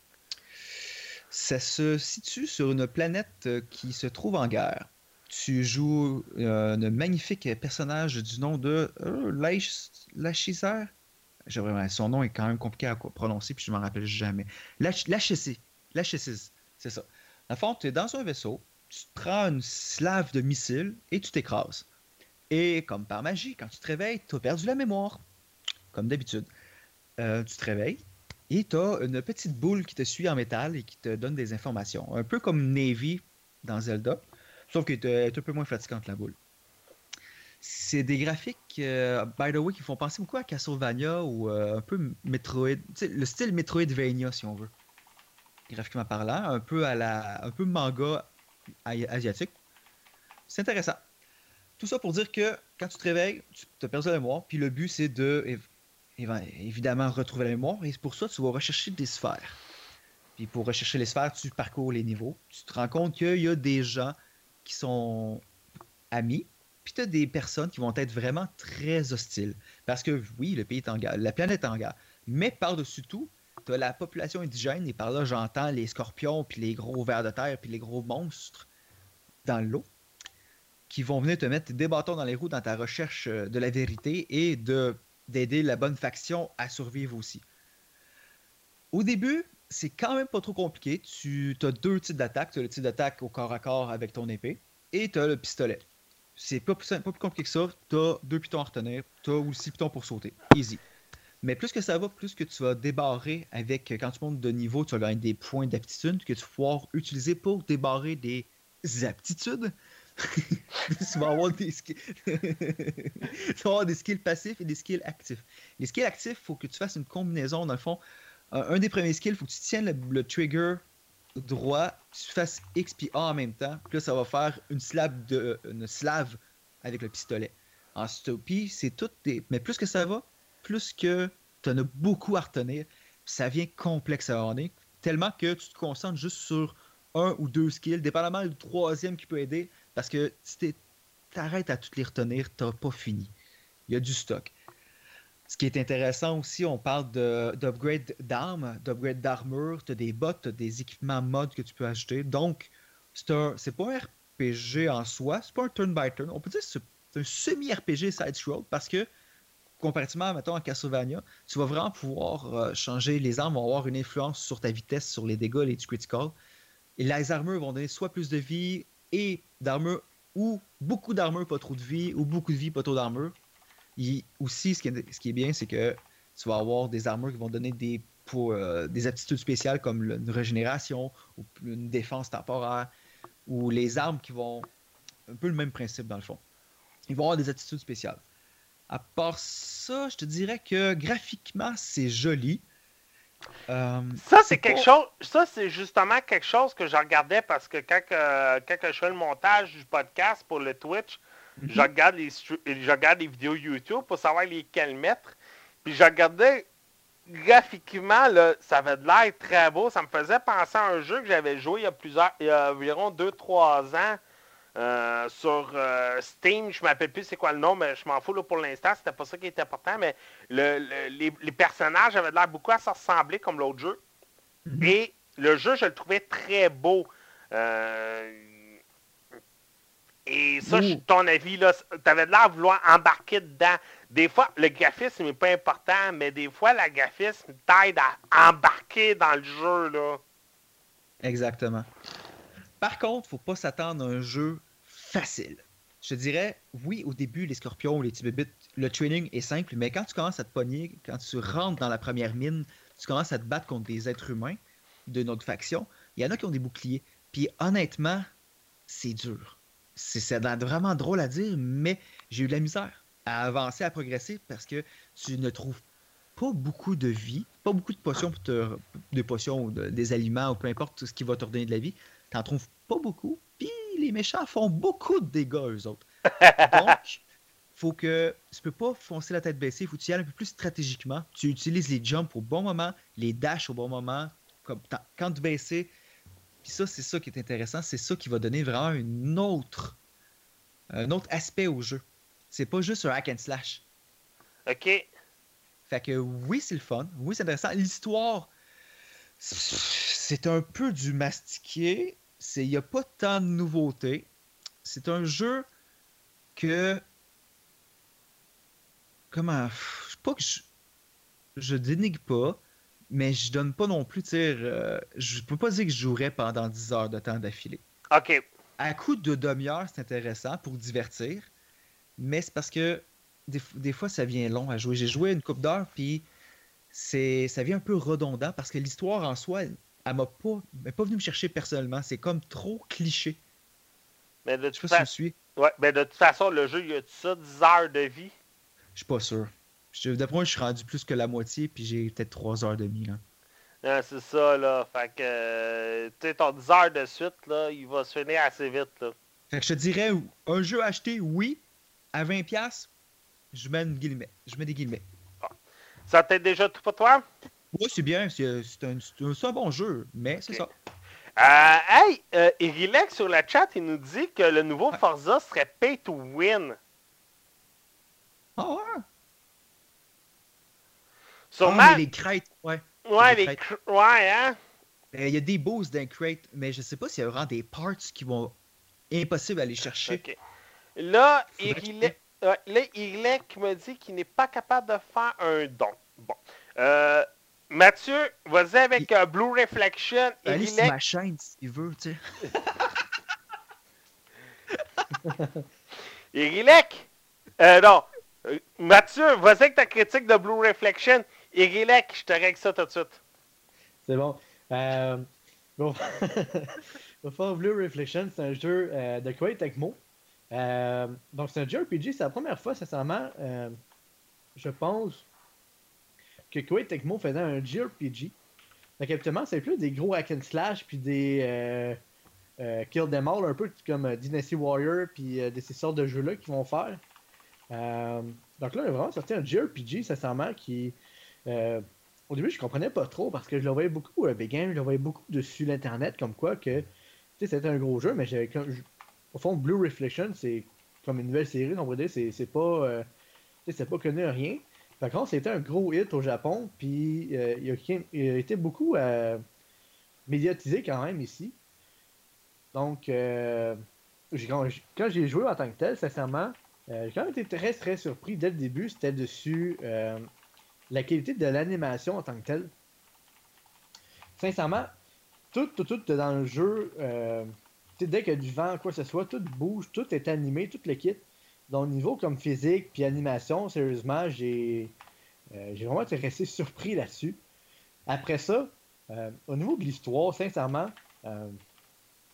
Ça se situe sur une planète euh, qui se trouve en guerre. Tu joues euh, un magnifique personnage du nom de euh, Lach- Lachizer. J'ai vraiment- Son nom est quand même compliqué à prononcer, puis je ne m'en rappelle jamais. Lach- Lachesis. Lachesis, c'est ça. Dans le fond, tu es dans un vaisseau, tu te prends une slave de missiles et tu t'écrases. Et comme par magie, quand tu te réveilles, tu as perdu la mémoire. Comme d'habitude. Euh, tu te réveilles et tu as une petite boule qui te suit en métal et qui te donne des informations. Un peu comme Navy dans Zelda, sauf qu'elle est un peu moins fatigante la boule. C'est des graphiques, euh, by the way, qui font penser beaucoup à Castlevania ou euh, un peu Metroid, le style Metroidvania si on veut. Graphiquement parlant, un peu à la, un peu manga asiatique. C'est intéressant. Tout ça pour dire que quand tu te réveilles, tu as perdu la mémoire, puis le but c'est de év- évi- évidemment retrouver la mémoire, et pour ça tu vas rechercher des sphères. Puis pour rechercher les sphères, tu parcours les niveaux. Tu te rends compte qu'il y a des gens qui sont amis, tu as des personnes qui vont être vraiment très hostiles. Parce que oui, le pays est en guerre, la planète est en guerre. Mais par-dessus tout, tu as la population indigène, et par là j'entends les scorpions, puis les gros vers de terre, puis les gros monstres dans l'eau, qui vont venir te mettre des bâtons dans les roues dans ta recherche euh, de la vérité et de d'aider la bonne faction à survivre aussi. Au début, c'est quand même pas trop compliqué. Tu as deux types d'attaque. Tu as le type d'attaque au corps à corps avec ton épée et tu as le pistolet. C'est pas plus, pas plus compliqué que ça. T'as deux pitons à retenir. T'as aussi pitons pour sauter. Easy. Mais plus que ça va, plus que tu vas débarrer avec, quand tu montes de niveau, tu vas gagner des points d'aptitude que tu vas pouvoir utiliser pour débarrer des aptitudes. tu, vas avoir des skills... tu vas avoir des skills passifs et des skills actifs. Les skills actifs, il faut que tu fasses une combinaison. Dans le fond, un des premiers skills, il faut que tu tiennes le, trigger droit, tu fasses X et A en même temps. Puis là, ça va faire une slave, de, une slave avec le pistolet. En stopie, c'est tout des... Mais plus que ça va, plus que tu en as beaucoup à retenir, ça vient complexe à est tellement que tu te concentres juste sur un ou deux skills, dépendamment du troisième qui peut aider, parce que si t'arrêtes à toutes les retenir, t'as pas fini. Il y a du stock. Ce qui est intéressant aussi, on parle d'upgrade d'armes, d'upgrade d'armure, tu as des bots, tu as des équipements mod que tu peux acheter. Donc, c'est pas un RPG en soi, c'est pas un turn-by-turn. On peut dire que c'est un semi-RPG side-scroll parce que comparativement, mettons, à Castlevania, tu vas vraiment pouvoir euh, changer. Les armes vont avoir une influence sur ta vitesse, sur les dégâts, les critical. Et les armures vont donner soit plus de vie et d'armure, ou beaucoup d'armure, pas trop de vie, ou beaucoup de vie, pas trop d'armure. Aussi, ce qui est, ce qui est bien, c'est que tu vas avoir des armures qui vont donner des, pour, euh, des aptitudes spéciales comme une régénération ou une défense temporaire, ou les armes qui vont. Un peu le même principe dans le fond. Ils vont avoir des attitudes spéciales. À part ça, je te dirais que graphiquement, c'est joli. Euh, ça, c'est quelque chose. Ça, c'est justement quelque chose que je regardais parce que quand, je fais le montage du podcast pour le Twitch, mhm. je, regarde les, je regarde les vidéos YouTube pour savoir lesquelles mettre. Puis je regardais graphiquement, là, ça avait de l'air très beau. Ça me faisait penser à un jeu que j'avais joué il y a plusieurs, il y a environ 2-3 ans. Euh, sur euh, Steam, je ne m'appelle plus c'est quoi le nom, mais je m'en fous là, pour l'instant, c'était pas ça qui était important, mais les, personnages avaient l'air beaucoup à se ressembler comme l'autre jeu. Mhm. Et le jeu, je le trouvais très beau. Euh, et ça, ton avis, là, avais l'air de vouloir embarquer dedans. Des fois, le graphisme n'est pas important, mais des fois, le graphisme t'aide à embarquer dans le jeu, là. Exactement. Par contre, faut pas s'attendre à un jeu facile. Je te dirais, oui, au début, les scorpions ou les tibébites, le training est simple, mais quand tu commences à te pogner, quand tu rentres dans la première mine, tu commences à te battre contre des êtres humains de notre faction, il y en a qui ont des boucliers. Puis honnêtement, c'est dur. C'est vraiment drôle à dire, mais j'ai eu de la misère à avancer, à progresser parce que tu ne trouves pas beaucoup de vie, pas beaucoup de potions pour te, de potions ou des aliments ou peu importe tout ce qui va te redonner de la vie. T'en trouves pas beaucoup, puis les méchants font beaucoup de dégâts, eux autres. Donc, faut que tu peux pas foncer la tête baissée, il faut que tu y ailles un peu plus stratégiquement. Tu utilises les jumps au bon moment, les dash au bon moment, comme quand tu baisses. Puis ça, c'est ça qui est intéressant, c'est ça qui va donner vraiment une autre, un autre aspect au jeu. C'est pas juste un hack and slash. OK. Fait que oui, c'est le fun. Oui, c'est intéressant. L'histoire, c'est un peu du mastiqué il n'y a pas tant de nouveautés. C'est un jeu que. Comment. Je pas que je. Je dénigre pas, mais je donne pas non plus. Euh, je peux pas dire que je jouerais pendant 10 heures de temps d'affilée. OK. À coup de demi-heure, c'est intéressant pour divertir, mais c'est parce que des, fois, ça vient long à jouer. J'ai joué une coupe d'heures, puis c'est ça vient un peu redondant parce que l'histoire en soi, elle m'a pas, pas venu me chercher personnellement. C'est comme trop cliché. Mais de toute façon. Ouais, mais de toute façon, le jeu, il y a ça 10 heures de vie? Je suis pas sûr. D'après moi, je suis rendu plus que la moitié, puis j'ai peut-être 3 heures de vie, là. c'est ça, là. Fait que, tu sais, ton 10 heures de suite, là, il va se finir assez vite, là. Fait que je te dirais, un jeu acheté, oui. À 20$, je mets, une guillemets. je mets des guillemets. Ça t'aide déjà tout pour toi? Oui, c'est bien. C'est un, un, bon jeu, mais c'est ça. Euh, hey, euh, sur la chat, il nous dit que le nouveau Forza serait pay to win. Ah ouais? Sûrement. Ah, les crates, ouais. Ouais, les, crates. Ouais, hein? Ben, il y a des boosts d'un crate, mais je sais pas s'il y a vraiment des parts qui vont impossible à aller chercher. OK. Là, Irilek, là, me dit qu'il n'est pas capable de faire un don. Bon. Euh, Mathieu, vas-y avec euh, Blue Reflection. Allez sur ma chaîne s'il veut, tu sais. Irilek! Euh, non. Euh, Mathieu, vas-y avec ta critique de Blue Reflection. Irilek, je te règle ça tout de suite. C'est bon. Euh, bon. Blue Reflection, c'est un jeu euh, de Koei Tecmo. Euh, donc, c'est un JRPG. C'est la première fois, sincèrement, euh, je pense, que Koei Tecmo faisait un JRPG. Donc, habituellement, c'est plus des gros hack and slash puis des kill them all, un peu comme Dynasty Warrior puis de ces sortes de jeux-là qu'ils vont faire. Donc là, il a vraiment sorti un JRPG, sincèrement, qui. Euh, au début, je comprenais pas trop parce que je le voyais beaucoup euh, Big Game, je le voyais beaucoup dessus l'internet, comme quoi que. C'était un gros jeu, mais j'avais. Au fond, Blue Reflection, c'est comme une nouvelle série, on dire, c'est pas. euh, pas connu rien. Par contre, c'était un gros hit au Japon, puis euh, il, a, été beaucoup médiatisé quand même ici. Donc, euh, quand, j'ai joué en tant que tel, sincèrement, j'ai quand même été très très surpris dès le début. C'était dessus la qualité de l'animation en tant que tel. Sincèrement, tout, tout, tout dans le jeu, euh, dès qu'il y a du vent, quoi que ce soit, tout bouge, tout est animé, tout le kit. Donc, niveau comme physique puis animation, sérieusement, j'ai euh, vraiment été resté surpris là-dessus. Après ça, euh, au niveau de l'histoire, sincèrement, euh,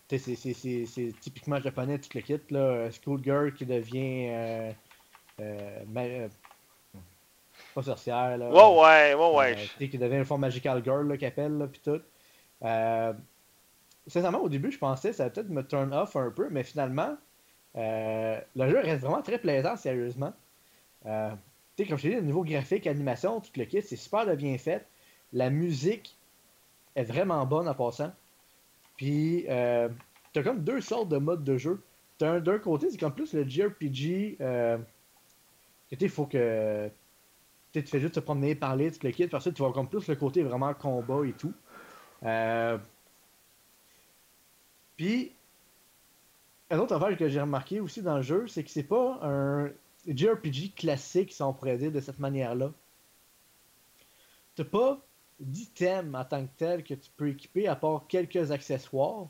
c'est- typiquement japonais, tout le kit. Là, Schoolgirl qui devient. Pas sorcière. Là, Ouais, ouais, ouais, ouais. euh, qui devient une forme magical girl, qu'elle appelle, pis tout. Euh, sincèrement, au début, je pensais que ça allait peut-être me turn off un peu, mais finalement, euh, le jeu reste vraiment très plaisant, sérieusement. Euh, tu sais, comme je t'ai dit, au niveau graphique, animation, tout le kit, c'est super de bien fait. La musique est vraiment bonne en passant. Puis, euh, t'as comme deux sortes de modes de jeu. T'as un d'un côté, c'est comme plus le JRPG. Euh, il faut que tu fais juste te promener, parler, tu le quittes. Parce que tu vois comme plus le côté vraiment combat et tout. Euh, Puis, un autre affaire que j'ai remarqué aussi dans le jeu, c'est que c'est pas un JRPG classique, si on pourrait dire, de cette manière-là. T'as pas d'items en tant que tel que tu peux équiper à part quelques accessoires.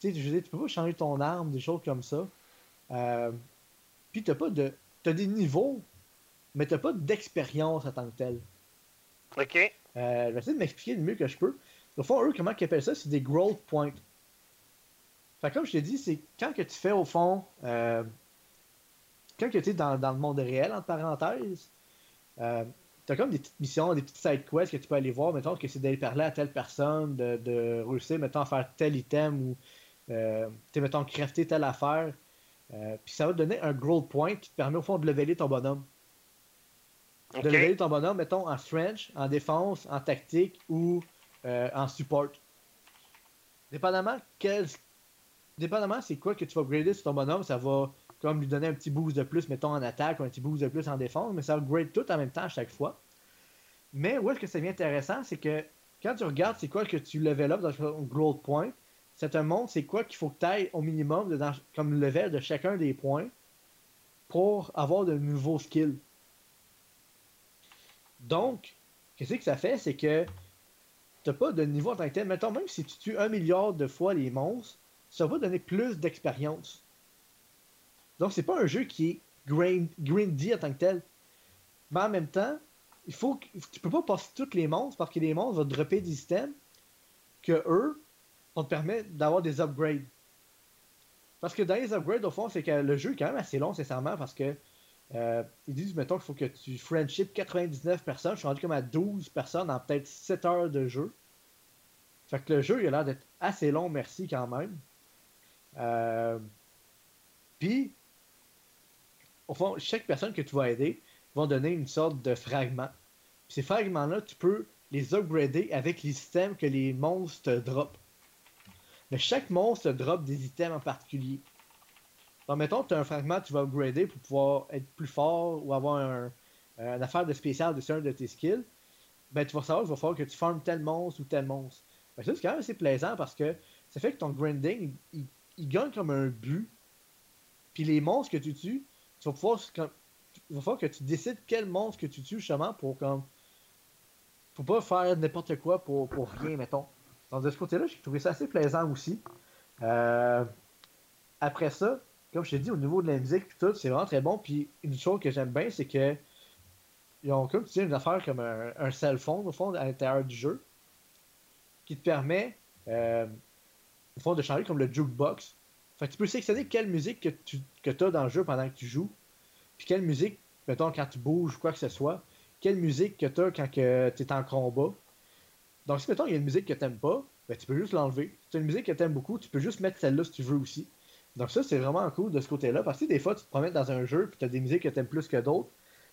Tu sais, je veux dire, tu peux pas changer ton arme, des choses comme ça. Euh, Puis t'as pas de. T'as des niveaux, mais t'as pas d'expérience en tant que tel. OK. Euh, je vais essayer de m'expliquer le mieux que je peux. Au fond, eux, comment ils appellent ça? C'est des growth points. Fait comme je t'ai dit, c'est quand que tu fais au fond, euh, quand que tu es dans, dans le monde réel, entre parenthèses, euh, tu as comme des petites missions, des petites side quests que tu peux aller voir. Mettons que c'est d'aller parler à telle personne, de, de réussir, mettons, à faire tel item ou, euh, tu mettons, crafter telle affaire. Euh, Puis ça va te donner un growth point qui te permet au fond de leveler ton bonhomme de OK. leveler ton bonhomme, mettons, en French, en défense, en tactique ou euh, en support. Dépendamment quel... Dépendamment c'est quoi que tu vas grader sur ton bonhomme, ça va comme lui donner un petit boost de plus, mettons, en attaque ou un petit boost de plus en défense, mais ça va grade tout en même temps à chaque fois. Mais où est-ce que ça devient intéressant, c'est que quand tu regardes c'est quoi que tu level up dans ton growth point, ça te montre c'est quoi qu'il faut que tu ailles au minimum de dans- comme level de chacun des points pour avoir de nouveaux skills. Donc, qu'est-ce que ça fait? C'est que t'as pas de niveau en tant que tel. Mettons, même si tu tues un milliard de fois les monstres, ça va donner plus d'expérience. Donc, c'est pas un jeu qui est grind, grindy en tant que tel. Mais en même temps, il faut que, tu peux pas passer tous les monstres parce que les monstres vont te dropper des systèmes que eux vont te permettre d'avoir des upgrades. Parce que dans les upgrades, au fond, c'est que le jeu est quand même assez long, sincèrement, parce que euh, ils disent, mettons, qu'il faut que tu friendship 99 personnes. Je suis rendu comme à 12 personnes en peut-être 7 heures de jeu. Fait que le jeu, il a l'air d'être assez long, merci quand même. Euh, Puis, au fond, chaque personne que tu vas aider va donner une sorte de fragment. Puis ces fragments-là, tu peux les upgrader avec les systèmes que les monstres te drop. Mais chaque monstre drop des items en particulier. Donc, mettons, tu as un fragment que tu vas upgrader pour pouvoir être plus fort ou avoir un, euh, une affaire de spécial de un de tes skills. Ben, tu vas savoir qu'il va falloir que tu farmes tel monstre ou tel monstre. Ben, ça, c'est quand même assez plaisant parce que ça fait que ton grinding, il, gagne comme un but. Puis les monstres que tu tues, tu vas pouvoir, il va falloir que tu décides quel monstre que tu tues justement pour comme. Pour pas faire n'importe quoi pour, pour rien, mettons. Donc de ce côté-là, j'ai trouvé ça assez plaisant aussi. Euh, après ça, comme je t'ai dit, au niveau de la musique, tout, c'est vraiment très bon. Puis une chose que j'aime bien, c'est que ils ont comme tu dis, une affaire comme un, un cell phone, au fond, à l'intérieur du jeu, qui te permet, euh, au fond, de changer comme le jukebox. Fait que tu peux sélectionner quelle musique que tu que as dans le jeu pendant que tu joues, puis quelle musique, mettons, quand tu bouges ou quoi que ce soit, quelle musique que tu as quand tu es en combat. Donc, si, mettons, il y a une musique que tu n'aimes pas, ben, tu peux juste l'enlever. Si tu as une musique que tu aimes beaucoup, tu peux juste mettre celle-là si tu veux aussi. Donc, ça, c'est vraiment cool de ce côté-là. Parce que des fois, tu te promènes dans un jeu, puis tu as des musiques que tu aimes plus que d'autres.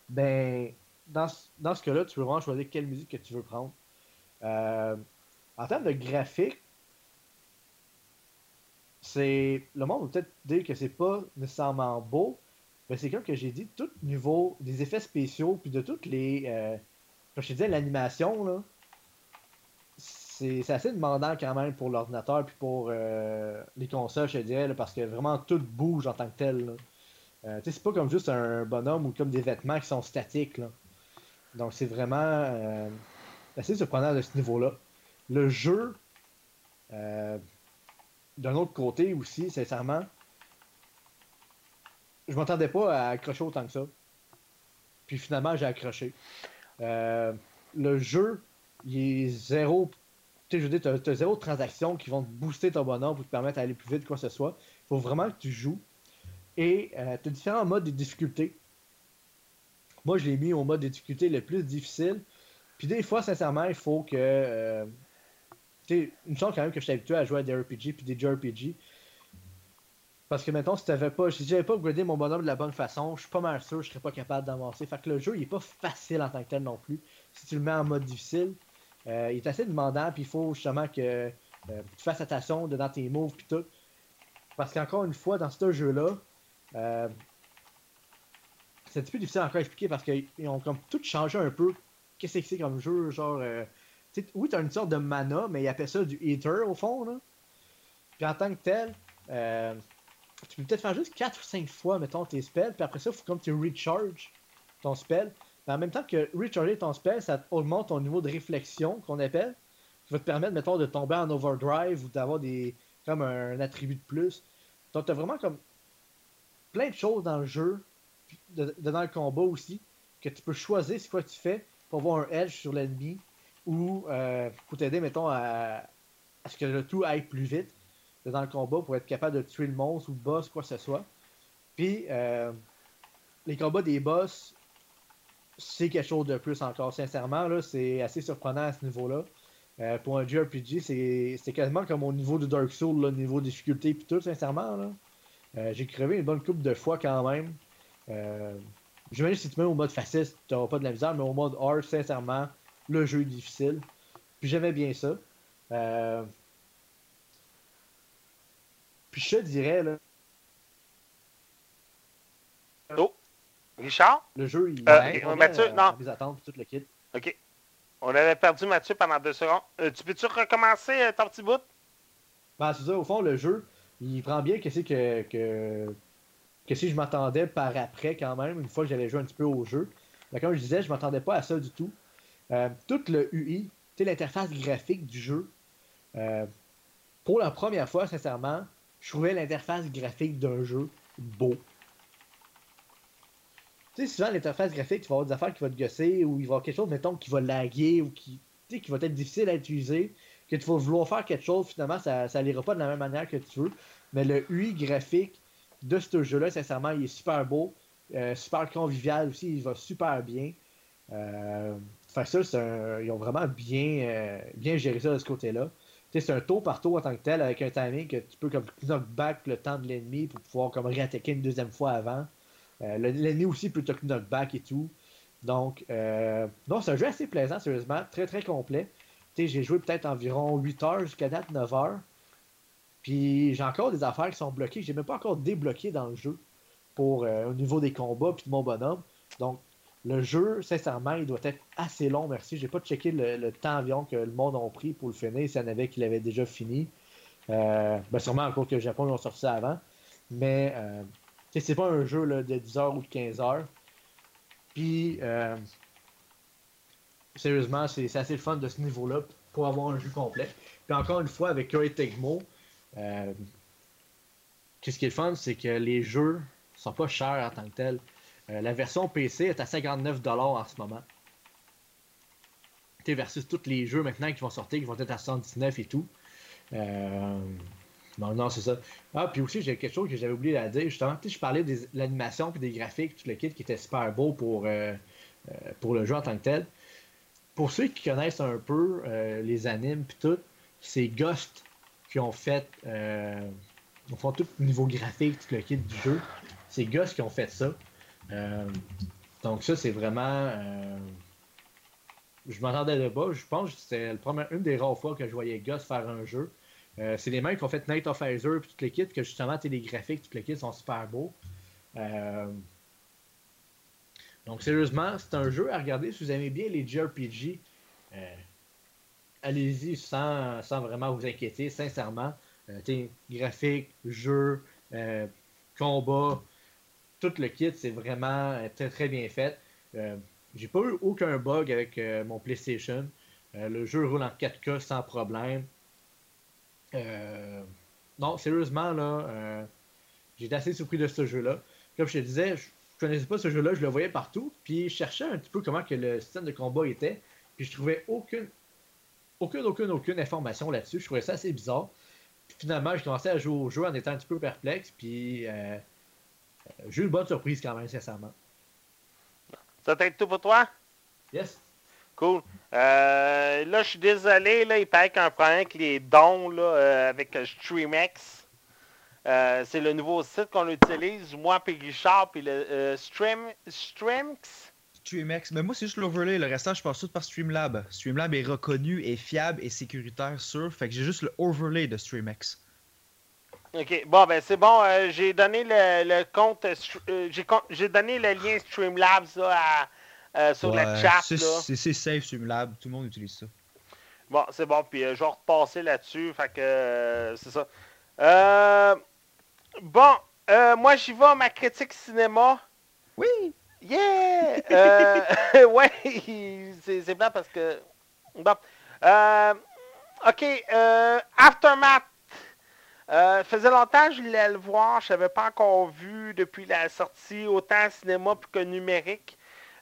Ben, dans, dans ce cas-là, tu peux vraiment choisir quelle musique que tu veux prendre. Euh, en termes de graphique, c'est. Le monde va peut-être dire que c'est pas nécessairement beau, mais c'est comme que j'ai dit, tout niveau des effets spéciaux, puis de toutes les. Euh, comme je te disais, l'animation, là. C'est assez demandant quand même pour l'ordinateur puis pour euh, les consoles, je dirais, parce que vraiment tout bouge en tant que tel. Euh, c'est pas comme juste un bonhomme ou comme des vêtements qui sont statiques. Donc c'est vraiment euh, assez surprenant de ce niveau-là. Le jeu, euh, d'un autre côté aussi, sincèrement, je m'attendais pas à accrocher autant que ça. Puis finalement, j'ai accroché. Le jeu, il est zéro. Tu sais, je veux dire, tu as, zéro transaction qui vont te booster ton bonheur pour te permettre d'aller plus vite, quoi que ce soit. Il faut vraiment que tu joues. Et euh, tu as différents modes de difficulté. Moi, je l'ai mis au mode de difficulté le plus difficile. Puis des fois, sincèrement, il faut que. Euh, tu une chance quand même que je suis habitué à jouer à des RPG puis des JRPG. Parce que maintenant, si t'avais pas. Si j'avais pas upgradé mon bonhomme de la bonne façon, je suis pas mal sûr que je serais pas capable d'avancer. Fait que le jeu, il est pas facile en tant que tel non plus. Si tu le mets en mode difficile, euh, il est assez demandant, puis il faut justement que euh, tu fasses attention dans tes moves puis tout. Parce qu'encore une fois, dans ce jeu-là, euh, c'est un petit peu difficile encore à expliquer parce qu'ils ont comme tout changé un peu. Qu'est-ce que c'est comme jeu, genre. Oui, t'as une sorte de mana, mais ils appellent ça du Ether au fond, là. Puis en tant que tel, tu peux peut-être faire juste 4 ou 5 fois, mettons, tes spells, puis après ça, il faut comme tu recharges ton spell. Mais en même temps que recharger ton spell, ça augmente ton niveau de réflexion, qu'on appelle, qui va te permettre, mettons, de tomber en overdrive ou d'avoir des comme un, attribut de plus. Donc, t'as vraiment comme plein de choses dans le jeu, dans le combat aussi, que tu peux choisir ce que tu fais pour avoir un edge sur l'ennemi ou euh, pour t'aider, mettons, à, ce que le tout aille plus vite dans le combat pour être capable de tuer le monstre ou le boss, quoi que ce soit. Puis, euh, les combats des boss, c'est quelque chose de plus encore. Sincèrement, c'est assez surprenant à ce niveau-là. Euh, pour un JRPG, c'est quasiment comme au niveau de Dark Souls, le niveau difficulté puis tout, sincèrement. Euh, j'ai crevé une bonne coupe de fois quand même. Euh, je si tu mets au mode facile, tu n'auras pas de la misère, mais au mode hard, sincèrement, le jeu est difficile. Puis j'aimais bien ça. Euh, puis je te dirais, là. Richard? Le jeu, il euh, Mathieu, non. Les attentes, tout le kit. OK. On avait perdu Mathieu pendant deux secondes. tu peux-tu recommencer ton petit bout? Ben, c'est ça, au fond, le jeu, il prend bien qu'est-ce que, que, que si je m'attendais par après quand même, une fois que j'avais joué un petit peu au jeu. Mais comme je disais, je m'attendais pas à ça du tout. Euh, tout le UI, l'interface graphique du jeu, euh, pour la première fois, sincèrement, je trouvais l'interface graphique d'un jeu beau. Tu sais, souvent, l'interface graphique, tu vas avoir des affaires qui vont te gosser ou il va y avoir quelque chose, mettons, qui va laguer ou qui, qui va être difficile à utiliser que tu vas vouloir faire quelque chose, finalement, ça n'ira pas de la même manière que tu veux. Mais le UI graphique de ce jeu-là, sincèrement, il est super beau, euh, super convivial aussi, il va super bien. Euh, ça, ils ont vraiment bien, euh, bien géré ça de ce côté-là. C'est un tour par tour en tant que tel, avec un timing que tu peux comme knock back le temps de l'ennemi pour pouvoir comme réattaquer une deuxième fois avant. Euh, l'ennemi aussi peut te knock back et tout. Donc, non, c'est un jeu assez plaisant, sérieusement, très très complet j'ai joué peut-être environ 8 heures jusqu'à date 9 heures. Puis j'ai encore des affaires qui sont bloquées. J'ai même pas encore débloqué dans le jeu pour euh, au niveau des combats puis de mon bonhomme. Donc le jeu, sincèrement, il doit être assez long, merci. J'ai pas checké le, temps environ que le monde a pris pour le finir, s'il y en avait qui l'avaient déjà fini. Euh, ben sûrement encore que le Japon l'ont sorti avant. Mais euh, c'est pas un jeu de 10 heures ou de 15 heures. Puis euh, sérieusement, c'est assez le fun de ce niveau-là pour avoir un jeu complet. Puis encore une fois, avec Curry Tegmo, euh, qu'est-ce qui est le fun, c'est que les jeux sont pas chers en tant que tels. Euh, la version PC est à 59$ en ce moment. versus tous les jeux maintenant qui vont sortir, qui vont être à 119 et tout. Euh, non, non, c'est ça. Ah, puis aussi, j'ai quelque chose que j'avais oublié à dire. Justement, je parlais de l'animation et des graphiques, tout le kit qui était super beau pour, euh, pour le jeu en tant que tel. Pour ceux qui connaissent un peu les animes et tout, c'est Ghost qui ont fait. Euh, font tout niveau graphique, tout le kit du jeu. C'est Ghost qui ont fait ça. Euh, donc ça, c'est vraiment... Euh, je m'attendais de pas. Je pense que c'était une des rares fois que je voyais Ghost faire un jeu. Euh, c'est les mêmes qui ont fait Night of et toutes les kits, que justement, les graphiques, toutes les kits sont super beaux. Donc sérieusement, c'est un jeu à regarder si vous aimez bien les JRPG. Allez-y sans, sans, vraiment vous inquiéter, sincèrement. graphique, jeu, combat, tout le kit, c'est vraiment euh, très très bien fait. Euh, j'ai pas eu aucun bug avec euh, mon PlayStation. le jeu roule en 4K sans problème. Non, sérieusement, là, j'ai été assez surpris de ce jeu-là. Comme je te disais, je connaissais pas ce jeu-là, je le voyais partout, puis je cherchais un petit peu comment que le système de combat était, puis je trouvais aucune, aucune, aucune, aucune information là-dessus. Je trouvais ça assez bizarre. Puis finalement, j'ai commencé à jouer au jeu en étant un petit peu perplexe, puis j'ai eu une bonne surprise quand même, sincèrement. Ça t'aide tout pour toi? Yes. Cool. Euh, là, je suis désolé, là, il paraît qu'il y a un problème avec les dons là, euh, avec StreamX. Euh, c'est le nouveau site qu'on utilise, moi et Richard, puis le Stream, StreamX. StreamX. Mais moi, c'est juste l'overlay. Le restant, je passe tout par Streamlab. Streamlab est reconnu, est fiable et sécuritaire sur. Fait que j'ai juste le overlay de StreamX. OK. Bon, ben c'est bon. Euh, j'ai donné le, compte. Euh, j'ai donné le lien Streamlabs à, sur le chat. C'est safe Streamlabs. Tout le monde utilise ça. Bon, c'est bon. Puis euh, je vais repasser là-dessus. Fait que c'est ça. bon, moi j'y vais ma critique cinéma. Oui. Yeah! ouais, c'est bien parce que. Bon. OK. Aftermath euh, faisait longtemps que je voulais le voir. Je n'avais pas encore vu depuis la sortie, autant cinéma que numérique.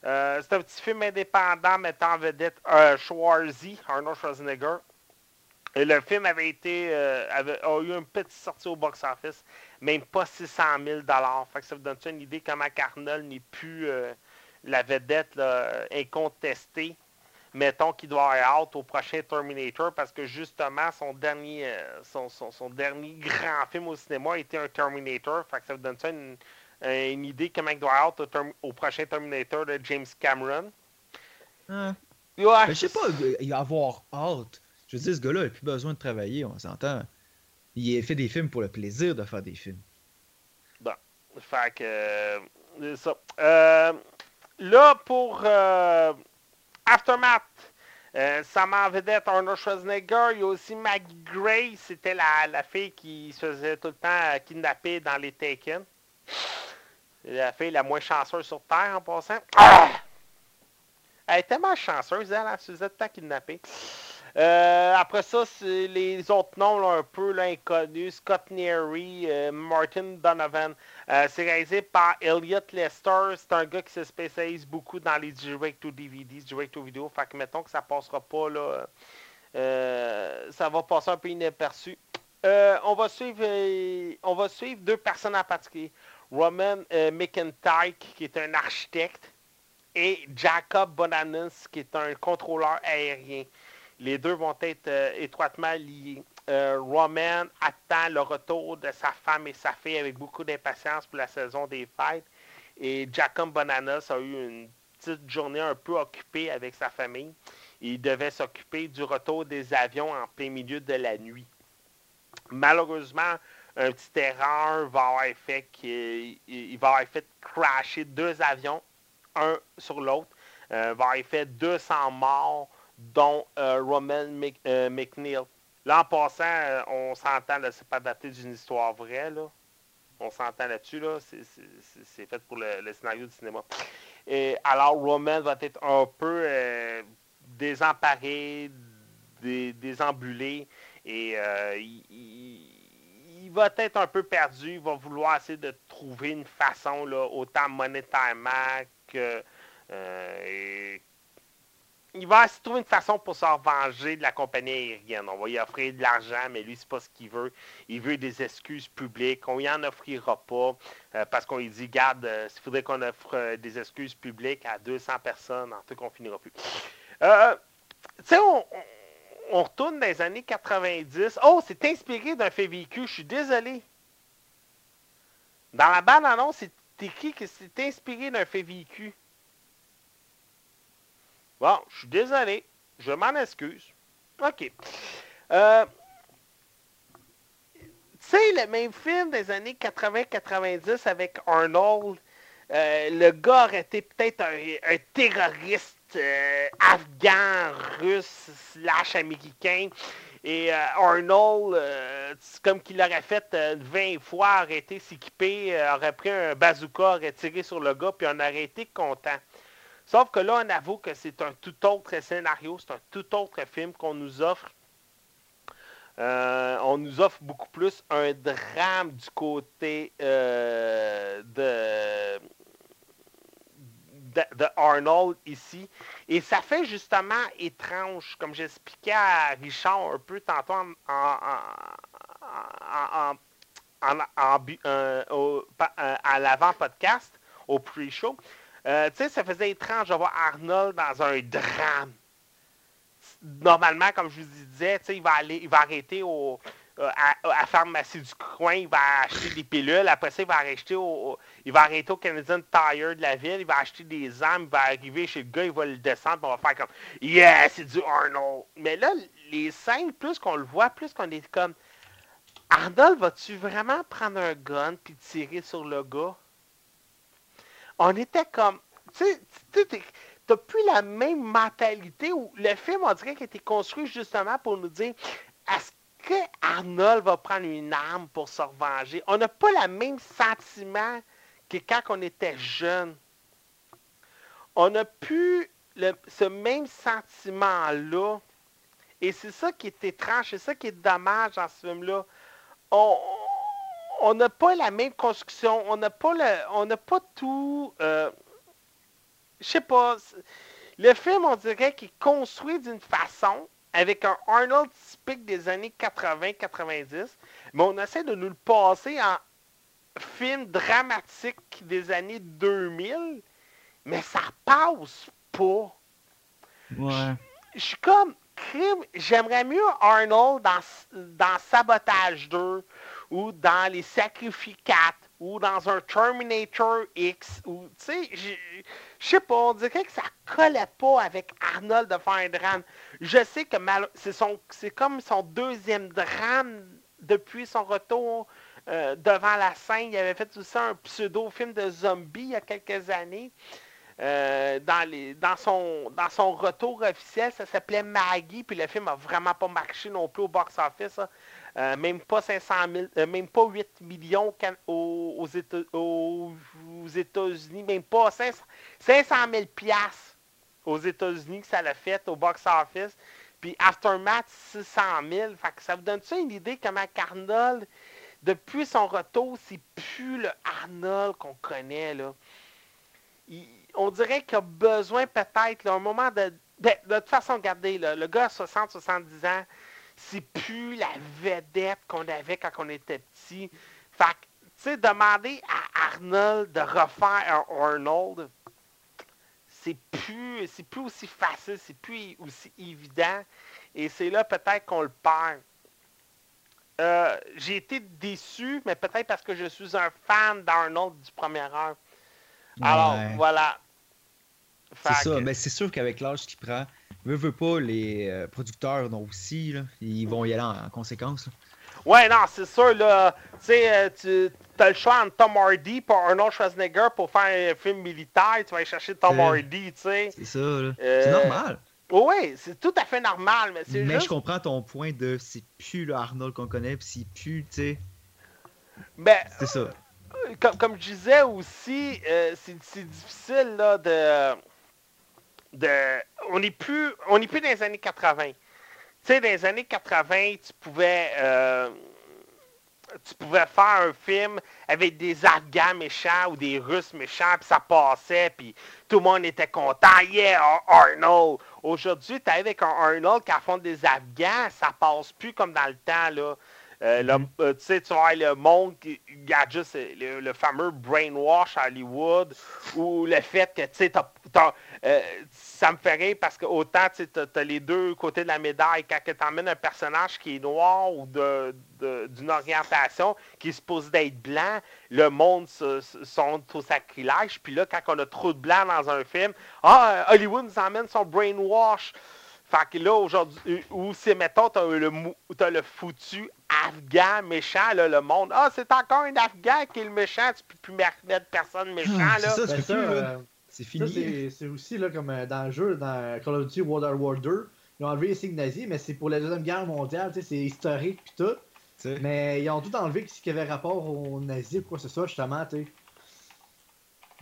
Euh, c'est un petit film indépendant mettant en vedette euh, Schwarzy, Arnold Schwarzenegger. Et le film avait été euh, avait, a eu une petite sortie au box-office, même pas 600 000 fait que Ça vous donne une idée comment Carnel n'est plus la vedette incontestée mettons qu'il doit être out au prochain Terminator parce que justement son dernier euh, son, dernier grand film au cinéma était un Terminator. Fait que ça vous donne une, une idée comment il doit être au, prochain Terminator de James Cameron. Hein? je sais pas, il va avoir hâte. Je veux dire, ce gars-là n'a plus besoin de travailler, on s'entend. Il a fait des films pour le plaisir de faire des films. Bon. Fait que. Euh, ça. Euh, là, pour. Aftermath. Euh, ça m'en vedette Arnold Schwarzenegger. Il y a aussi Maggie Gray. C'était la, la, fille qui se faisait tout le temps kidnapper dans les Taken. La fille la moins chanceuse sur Terre en passant. Ah! Elle est tellement chanceuse, elle, elle se faisait kidnapper. Euh, après ça, c'est les autres noms un peu inconnus. Scott Neary, euh, Martin Donovan. Euh, c'est réalisé par Elliot Lester. C'est un gars qui se spécialise beaucoup dans les direct to DVD, direct to video. Fait que mettons que ça passera pas là. ça va passer un peu inaperçu. on va suivre on va suivre deux personnes en particulier. Roman McIntyre, qui est un architecte, et Jacob Bonanis, qui est un contrôleur aérien. Les deux vont être euh, étroitement liés. Euh, Roman attend le retour de sa femme et sa fille avec beaucoup d'impatience pour la saison des fêtes. Et Jacob Bonanas a eu une petite journée un peu occupée avec sa famille. Il devait s'occuper du retour des avions en plein milieu de la nuit. Malheureusement, un petit erreur va avoir fait qu'il va avoir fait crasher deux avions, un sur l'autre. Euh, va avoir fait 200 morts dont euh, Roman euh, McNeil. Là, en passant, euh, on s'entend, c'est pas adapté d'une histoire vraie, là. On s'entend là-dessus, là. C'est fait pour le, scénario du cinéma. Et alors, Roman va être un peu désemparé, désambulé, et va être un peu perdu. Va vouloir essayer de trouver une façon, là, autant monétairement que. Euh, il va essayer de trouver une façon pour se revenger de la compagnie aérienne. On va lui offrir de l'argent, mais lui, c'est pas ce qu'il veut. Il veut des excuses publiques. On y en offrira pas euh, parce qu'on lui dit, garde, euh, il faudrait qu'on offre des excuses publiques à 200 personnes, en tout qu'on finira plus. tu sais, on, on retourne dans les années 90. Oh, c'est inspiré d'un fait vécu. Je suis désolé. Dans la bande-annonce, c'est écrit que c'est inspiré d'un fait vécu. Bon, je suis désolé. Je m'en excuse. OK. Euh, tu sais, le même film des années 80-90 avec Arnold, euh, le gars aurait été peut-être un terroriste euh, afghan, russe, slash américain. Et euh, Arnold, euh, comme qu'il aurait fait 20 fois, aurait été s'équiper, aurait pris un bazooka, aurait tiré sur le gars, puis on aurait été content. Sauf que là, on avoue que c'est un tout autre scénario, c'est un tout autre film qu'on nous offre. on nous offre beaucoup plus un drame du côté de de, Arnold ici. Et ça fait justement étrange, comme j'expliquais à Richard un peu tantôt en, à l'avant-podcast, au pre-show. Euh, tu sais, ça faisait étrange de voir Arnold dans un drame. Normalement, comme je vous disais, il va aller, il va arrêter au, euh, à, la pharmacie du coin, il va acheter des pilules. Après ça, il va arrêter au, il va arrêter au Canadian Tire de la ville. Il va acheter des armes. Il va arriver chez le gars. Il va le descendre. On va faire comme Yeah, c'est du Arnold. Mais là, les scènes, plus qu'on le voit, plus qu'on est comme Arnold, vas-tu vraiment prendre un gun puis tirer sur le gars? On était comme. Tu sais, t'as plus la même mentalité où le film, on dirait qu'il été construit justement pour nous dire est-ce Arnold va prendre une arme pour se revenger? On n'a pas le même sentiment que quand on était jeune. On n'a plus ce même sentiment-là. Et c'est ça qui est étrange, c'est ça qui est dommage dans ce film-là. On n'a pas la même construction, on n'a pas le, on n'a pas tout. Euh, je sais pas. Le film, on dirait qu'il est construit d'une façon, avec un Arnold typique des années 80-90, mais on essaie de nous le passer en film dramatique des années 2000, mais ça passe pas. Ouais. Je suis comme, j'aimerais mieux Arnold dans, dans Sabotage 2 ou dans Les Sacrificats ou dans un Terminator X ou tu sais je sais pas on dirait que ça collait pas avec Arnold de faire un drame. Je sais que c'est comme son deuxième drame depuis son retour euh, devant la scène. Il avait fait aussi un pseudo film de zombie il y a quelques années. Euh, dans, les, dans, son, dans son retour officiel, ça s'appelait Maggie, puis le film a vraiment pas marché non plus au box-office. Euh, même pas 500 000, même pas 8 millions aux, États-Unis, même pas 500, 000 piastres aux États-Unis que ça l'a fait au box-office. Puis Aftermath, 600 000. Fait que ça vous donne ça une idée comment Arnold, depuis son retour, c'est plus le Arnold qu'on connaît. Là. on dirait qu'il a besoin peut-être, un moment de... De, toute façon, regardez, le gars a 60-70 ans, c'est plus la vedette qu'on avait quand on était petit. Fait que, tu sais, demander à Arnold de refaire un Arnold, c'est plus, c'est plus aussi facile, c'est plus aussi évident. Et c'est là peut-être qu'on le perd. Euh, j'ai été déçu, mais peut-être parce que je suis un fan d'Arnold du premier heure. Alors, voilà. C'est ça, mais c'est sûr qu'avec l'âge qu'il prend, Veux, veux pas, les euh, producteurs non aussi, là, ils vont y aller en, conséquence. Ouais, non, c'est sûr, là. Tu sais, euh, tu as le choix entre Tom Hardy et Arnold Schwarzenegger pour faire un film militaire. Tu vas aller chercher Tom Hardy, tu sais. C'est ça, là. c'est euh, normal. Oui, c'est tout à fait normal, mais c'est Mais je comprends ton point de c'est plus le Arnold qu'on connaît, puis c'est plus, tu sais. Ben, c'est ça. Comme, comme je disais aussi, c'est difficile, là, de on n'est plus, on plus dans les années 80. Tu sais, dans les années 80, tu pouvais, euh, tu pouvais faire un film avec des Afghans méchants ou des Russes méchants, puis ça passait, puis tout le monde était content. Yeah, Arnold! Aujourd'hui, tu avec un Arnold qui affronte des Afghans, ça passe plus comme dans le temps. Euh, mm-hmm. euh, tu sais, tu vois le monde qui a juste le, fameux brainwash à Hollywood ou le fait que, tu sais, euh, ça me ferait parce que autant, tu as, les deux côtés de la médaille. Quand tu emmènes un personnage qui est noir ou d'une orientation qui est supposé d'être blanc, le monde se, sont au sacrilège. Puis là, quand on a trop de blanc dans un film, ah, Hollywood nous emmène son brainwash. Fait que là, aujourd'hui, ou c'est, mettons, t'as le, as le foutu Afghan méchant, là, le monde. Ah, c'est encore un Afghan qui est le méchant, tu peux plus mettre personne méchant, là. C'est ça, c'est, ben euh, fini. c'est, aussi, là, comme euh, dans le jeu, dans Call of Duty World War 2, ils ont enlevé les signes nazis, mais c'est pour la Deuxième Guerre mondiale, tu sais, c'est historique pis tout. Mais ils ont tout enlevé ce qui avait rapport aux nazis ou quoi que ce soit, justement, tu sais.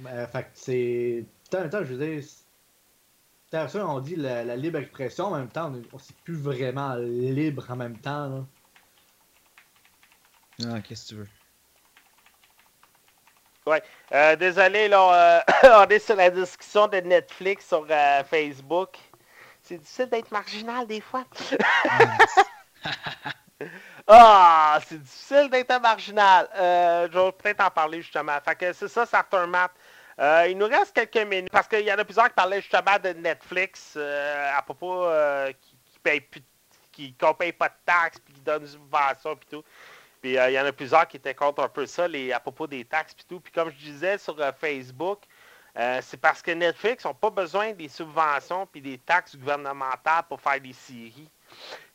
Euh, fait que c'est... Tant, je veux dire ça, on dit la, libre expression, en même temps, on c'est plus vraiment libre en même temps. Là. Ah, qu'est-ce que tu veux? Ouais. Euh, désolé, là, euh, on est sur la discussion de Netflix sur euh, Facebook. C'est difficile d'être marginal des fois. ah, c'est difficile d'être marginal. je vais peut-être en parler justement. Fait que c'est ça, ça Map. Euh, il nous reste quelques minutes parce qu'il y en a plusieurs qui parlaient justement de Netflix euh, à propos euh, qui, qui paye qui ne paye pas de taxes puis qui donne une subvention puis tout. Puis il y en a plusieurs qui étaient contre un peu ça les, à propos des taxes puis tout. Puis comme je disais sur Facebook, c'est parce que Netflix n'a pas besoin des subventions puis des taxes gouvernementales pour faire des séries.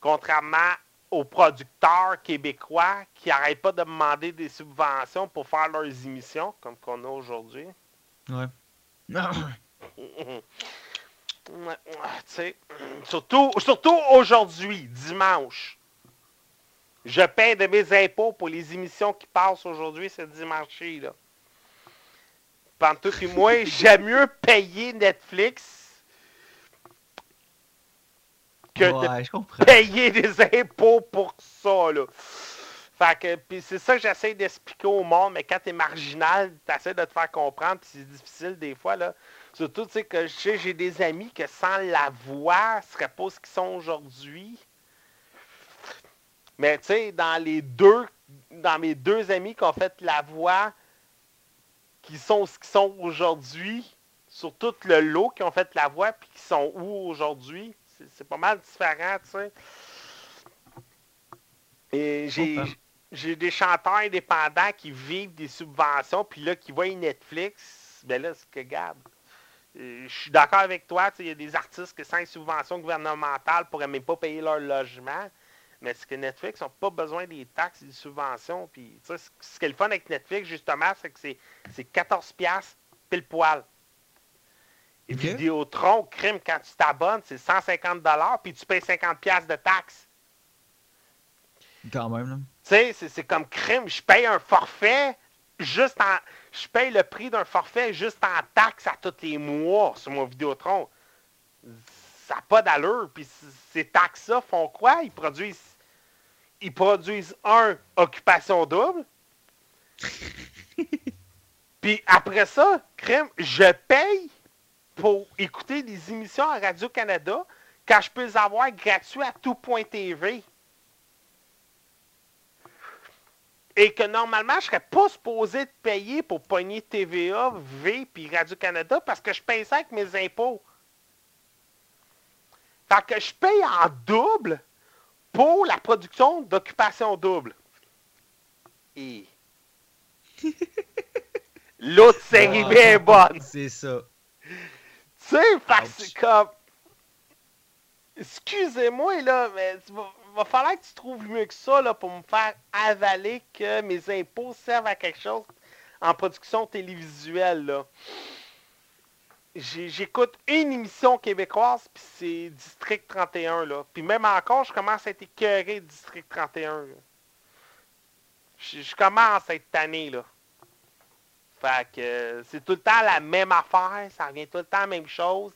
Contrairement aux producteurs québécois qui n'arrêtent pas de demander des subventions pour faire leurs émissions, comme qu'on a aujourd'hui. Ouais. surtout surtout aujourd'hui, dimanche. Je paie de mes impôts pour les émissions qui passent aujourd'hui, ce dimanche-là. Pantoute et moi, j'aime mieux payer Netflix que de payer des impôts pour ça, là. Fait que, puis c'est ça que j'essaie d'expliquer au monde, mais quand t'es marginal, t'essaies de te faire comprendre, puis c'est difficile des fois, là. Surtout, tu sais, que j'ai des amis que sans la voix, ce serait pas ce qu'ils sont aujourd'hui. Mais tu sais, dans les deux, dans mes deux amis qui ont fait la voix, qui sont ce qu'ils sont aujourd'hui, sur tout le lot qui ont fait la voix, puis qui sont où aujourd'hui, c'est pas mal différent, tu sais. Et j'ai j'ai des chanteurs indépendants qui vivent des subventions, puis là, qui voient Netflix, ben là, c'est que, garde. Euh, je suis d'accord avec toi, il y a des artistes qui, sans subventions gouvernementales, pourraient même pas payer leur logement. Mais ce que Netflix n'a pas besoin des taxes et des subventions. Puis, ce qui est le fun avec Netflix, justement, c'est que c'est 14$ pile poil. Et okay. Vidéotron, crime, quand tu t'abonnes, c'est 150$, puis tu payes 50$ de taxes. Quand même, là. Tu sais, c'est comme crime. Je paye un forfait juste en. Je paye le prix d'un forfait juste en taxes à tous les mois sur mon Vidéotron. Ça n'a pas d'allure. Puis ces taxes-là font quoi? Ils produisent. Ils produisent un, occupation double. Puis après ça, crime, je paye pour écouter des émissions à Radio-Canada quand je peux les avoir gratuits à tout point TV. Et que normalement, je serais pas supposé de payer pour pogner TVA, V puis Radio-Canada parce que je paye ça avec mes impôts. Fait que je paye en double pour la production d'occupation double. Et. L'autre série ah, bien bonne. C'est ça. Tu sais, c'est comme. Excusez-moi, là, mais va falloir que tu trouves mieux que ça là, pour me faire avaler que mes impôts servent à quelque chose en production télévisuelle. J'écoute une émission québécoise, puis c'est District 31. Là. Puis même encore, je commence à être écœuré de District 31. Je, commence à être tanné. Là. Fait que c'est tout le temps la même affaire, ça revient tout le temps la même chose.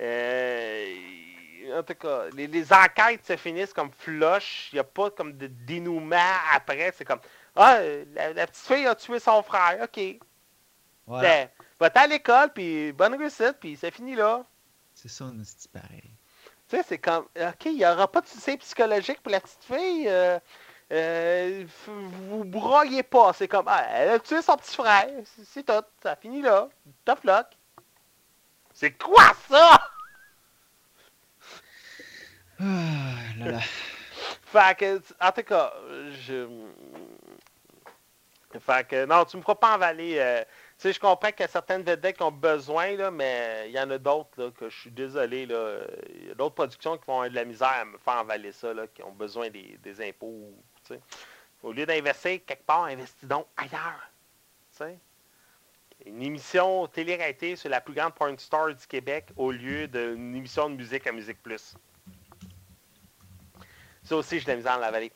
Euh, en tout cas, les, enquêtes se finissent comme flush. Il n'y a pas comme de dénouement après. C'est comme, Ah, la, la petite fille a tué son frère. OK. Voilà. Ben, va-t'en à l'école, puis bonne réussite, puis ça finit là. C'est ça, on est pareil. Tu sais, c'est comme, OK, il n'y aura pas de soutien psychologique pour la petite fille. euh, euh, vous broyez pas. C'est comme, ah, elle a tué son petit frère. C'est- C'est tout. Ça finit là. Tough luck. C'est quoi ça? Ah. Fait que, en tout cas, je. Fait que, non, tu me feras pas envaler. euh, tu sais, je comprends qu'il y a certaines vedettes qui ont besoin, là, mais il y en a d'autres, que je suis désolé, là. Il y a d'autres productions qui vont avoir de la misère à me faire envaler ça, là, qui ont besoin des, des impôts. Au lieu d'investir quelque part, investis donc ailleurs. Tu sais. Une émission télé-réalité sur la plus grande porn star du Québec au lieu d'une émission de musique à Musique Plus. Ça aussi, je l'ai mis en la vallée.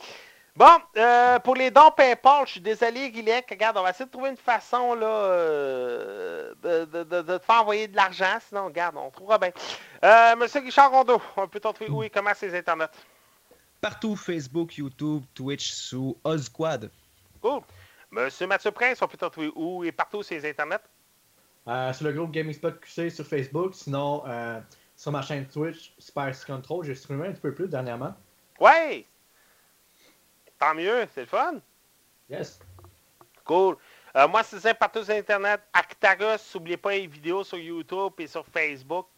Bon, euh, pour les dons PayPal, je suis désolé, Guilec. Regarde, on va essayer de trouver une façon là, euh, de, de- de- de te faire envoyer de l'argent. Sinon, regarde, on trouvera bien. Euh, Monsieur Richard Rondeau, on peut t'en trouver où et comment ces internets? Partout, Facebook, YouTube, Twitch, sous Ozquad. Cool. Monsieur Mathieu Prince, on peut t'en trouver où et partout sur les internets? Euh, sur le groupe Gaming Spot QC sur Facebook. Sinon, euh, sur ma chaîne Twitch, Spice Control, j'ai streamé un petit peu plus dernièrement. Ouais! Tant mieux, c'est le fun. Yes. Cool. Euh, moi, c'est ça partout sur Internet. Actarus, n'oubliez pas les vidéos sur YouTube et sur Facebook.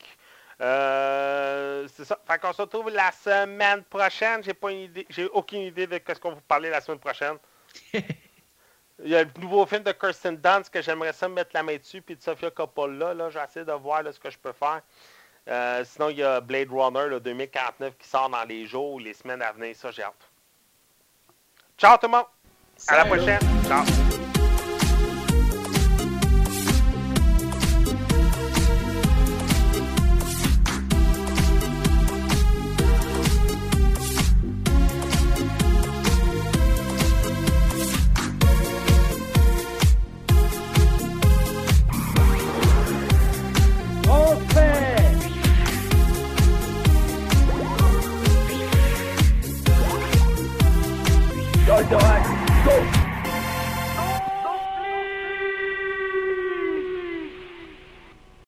Euh, c'est ça. Fait qu'on se retrouve la semaine prochaine. J'ai pas une idée, j'ai aucune idée de ce qu'on va vous parler la semaine prochaine. Il y a le nouveau film de Kirsten Dunst que j'aimerais ça me mettre la main dessus, puis de Sofia Coppola. Là, je vais essayer de voir là, ce que je peux faire. Euh, sinon, il y a Blade Runner là, 2049 qui sort dans les jours ou les semaines à venir. Ça, j'ai hâte. Ciao tout le monde! À la prochaine! Ciao!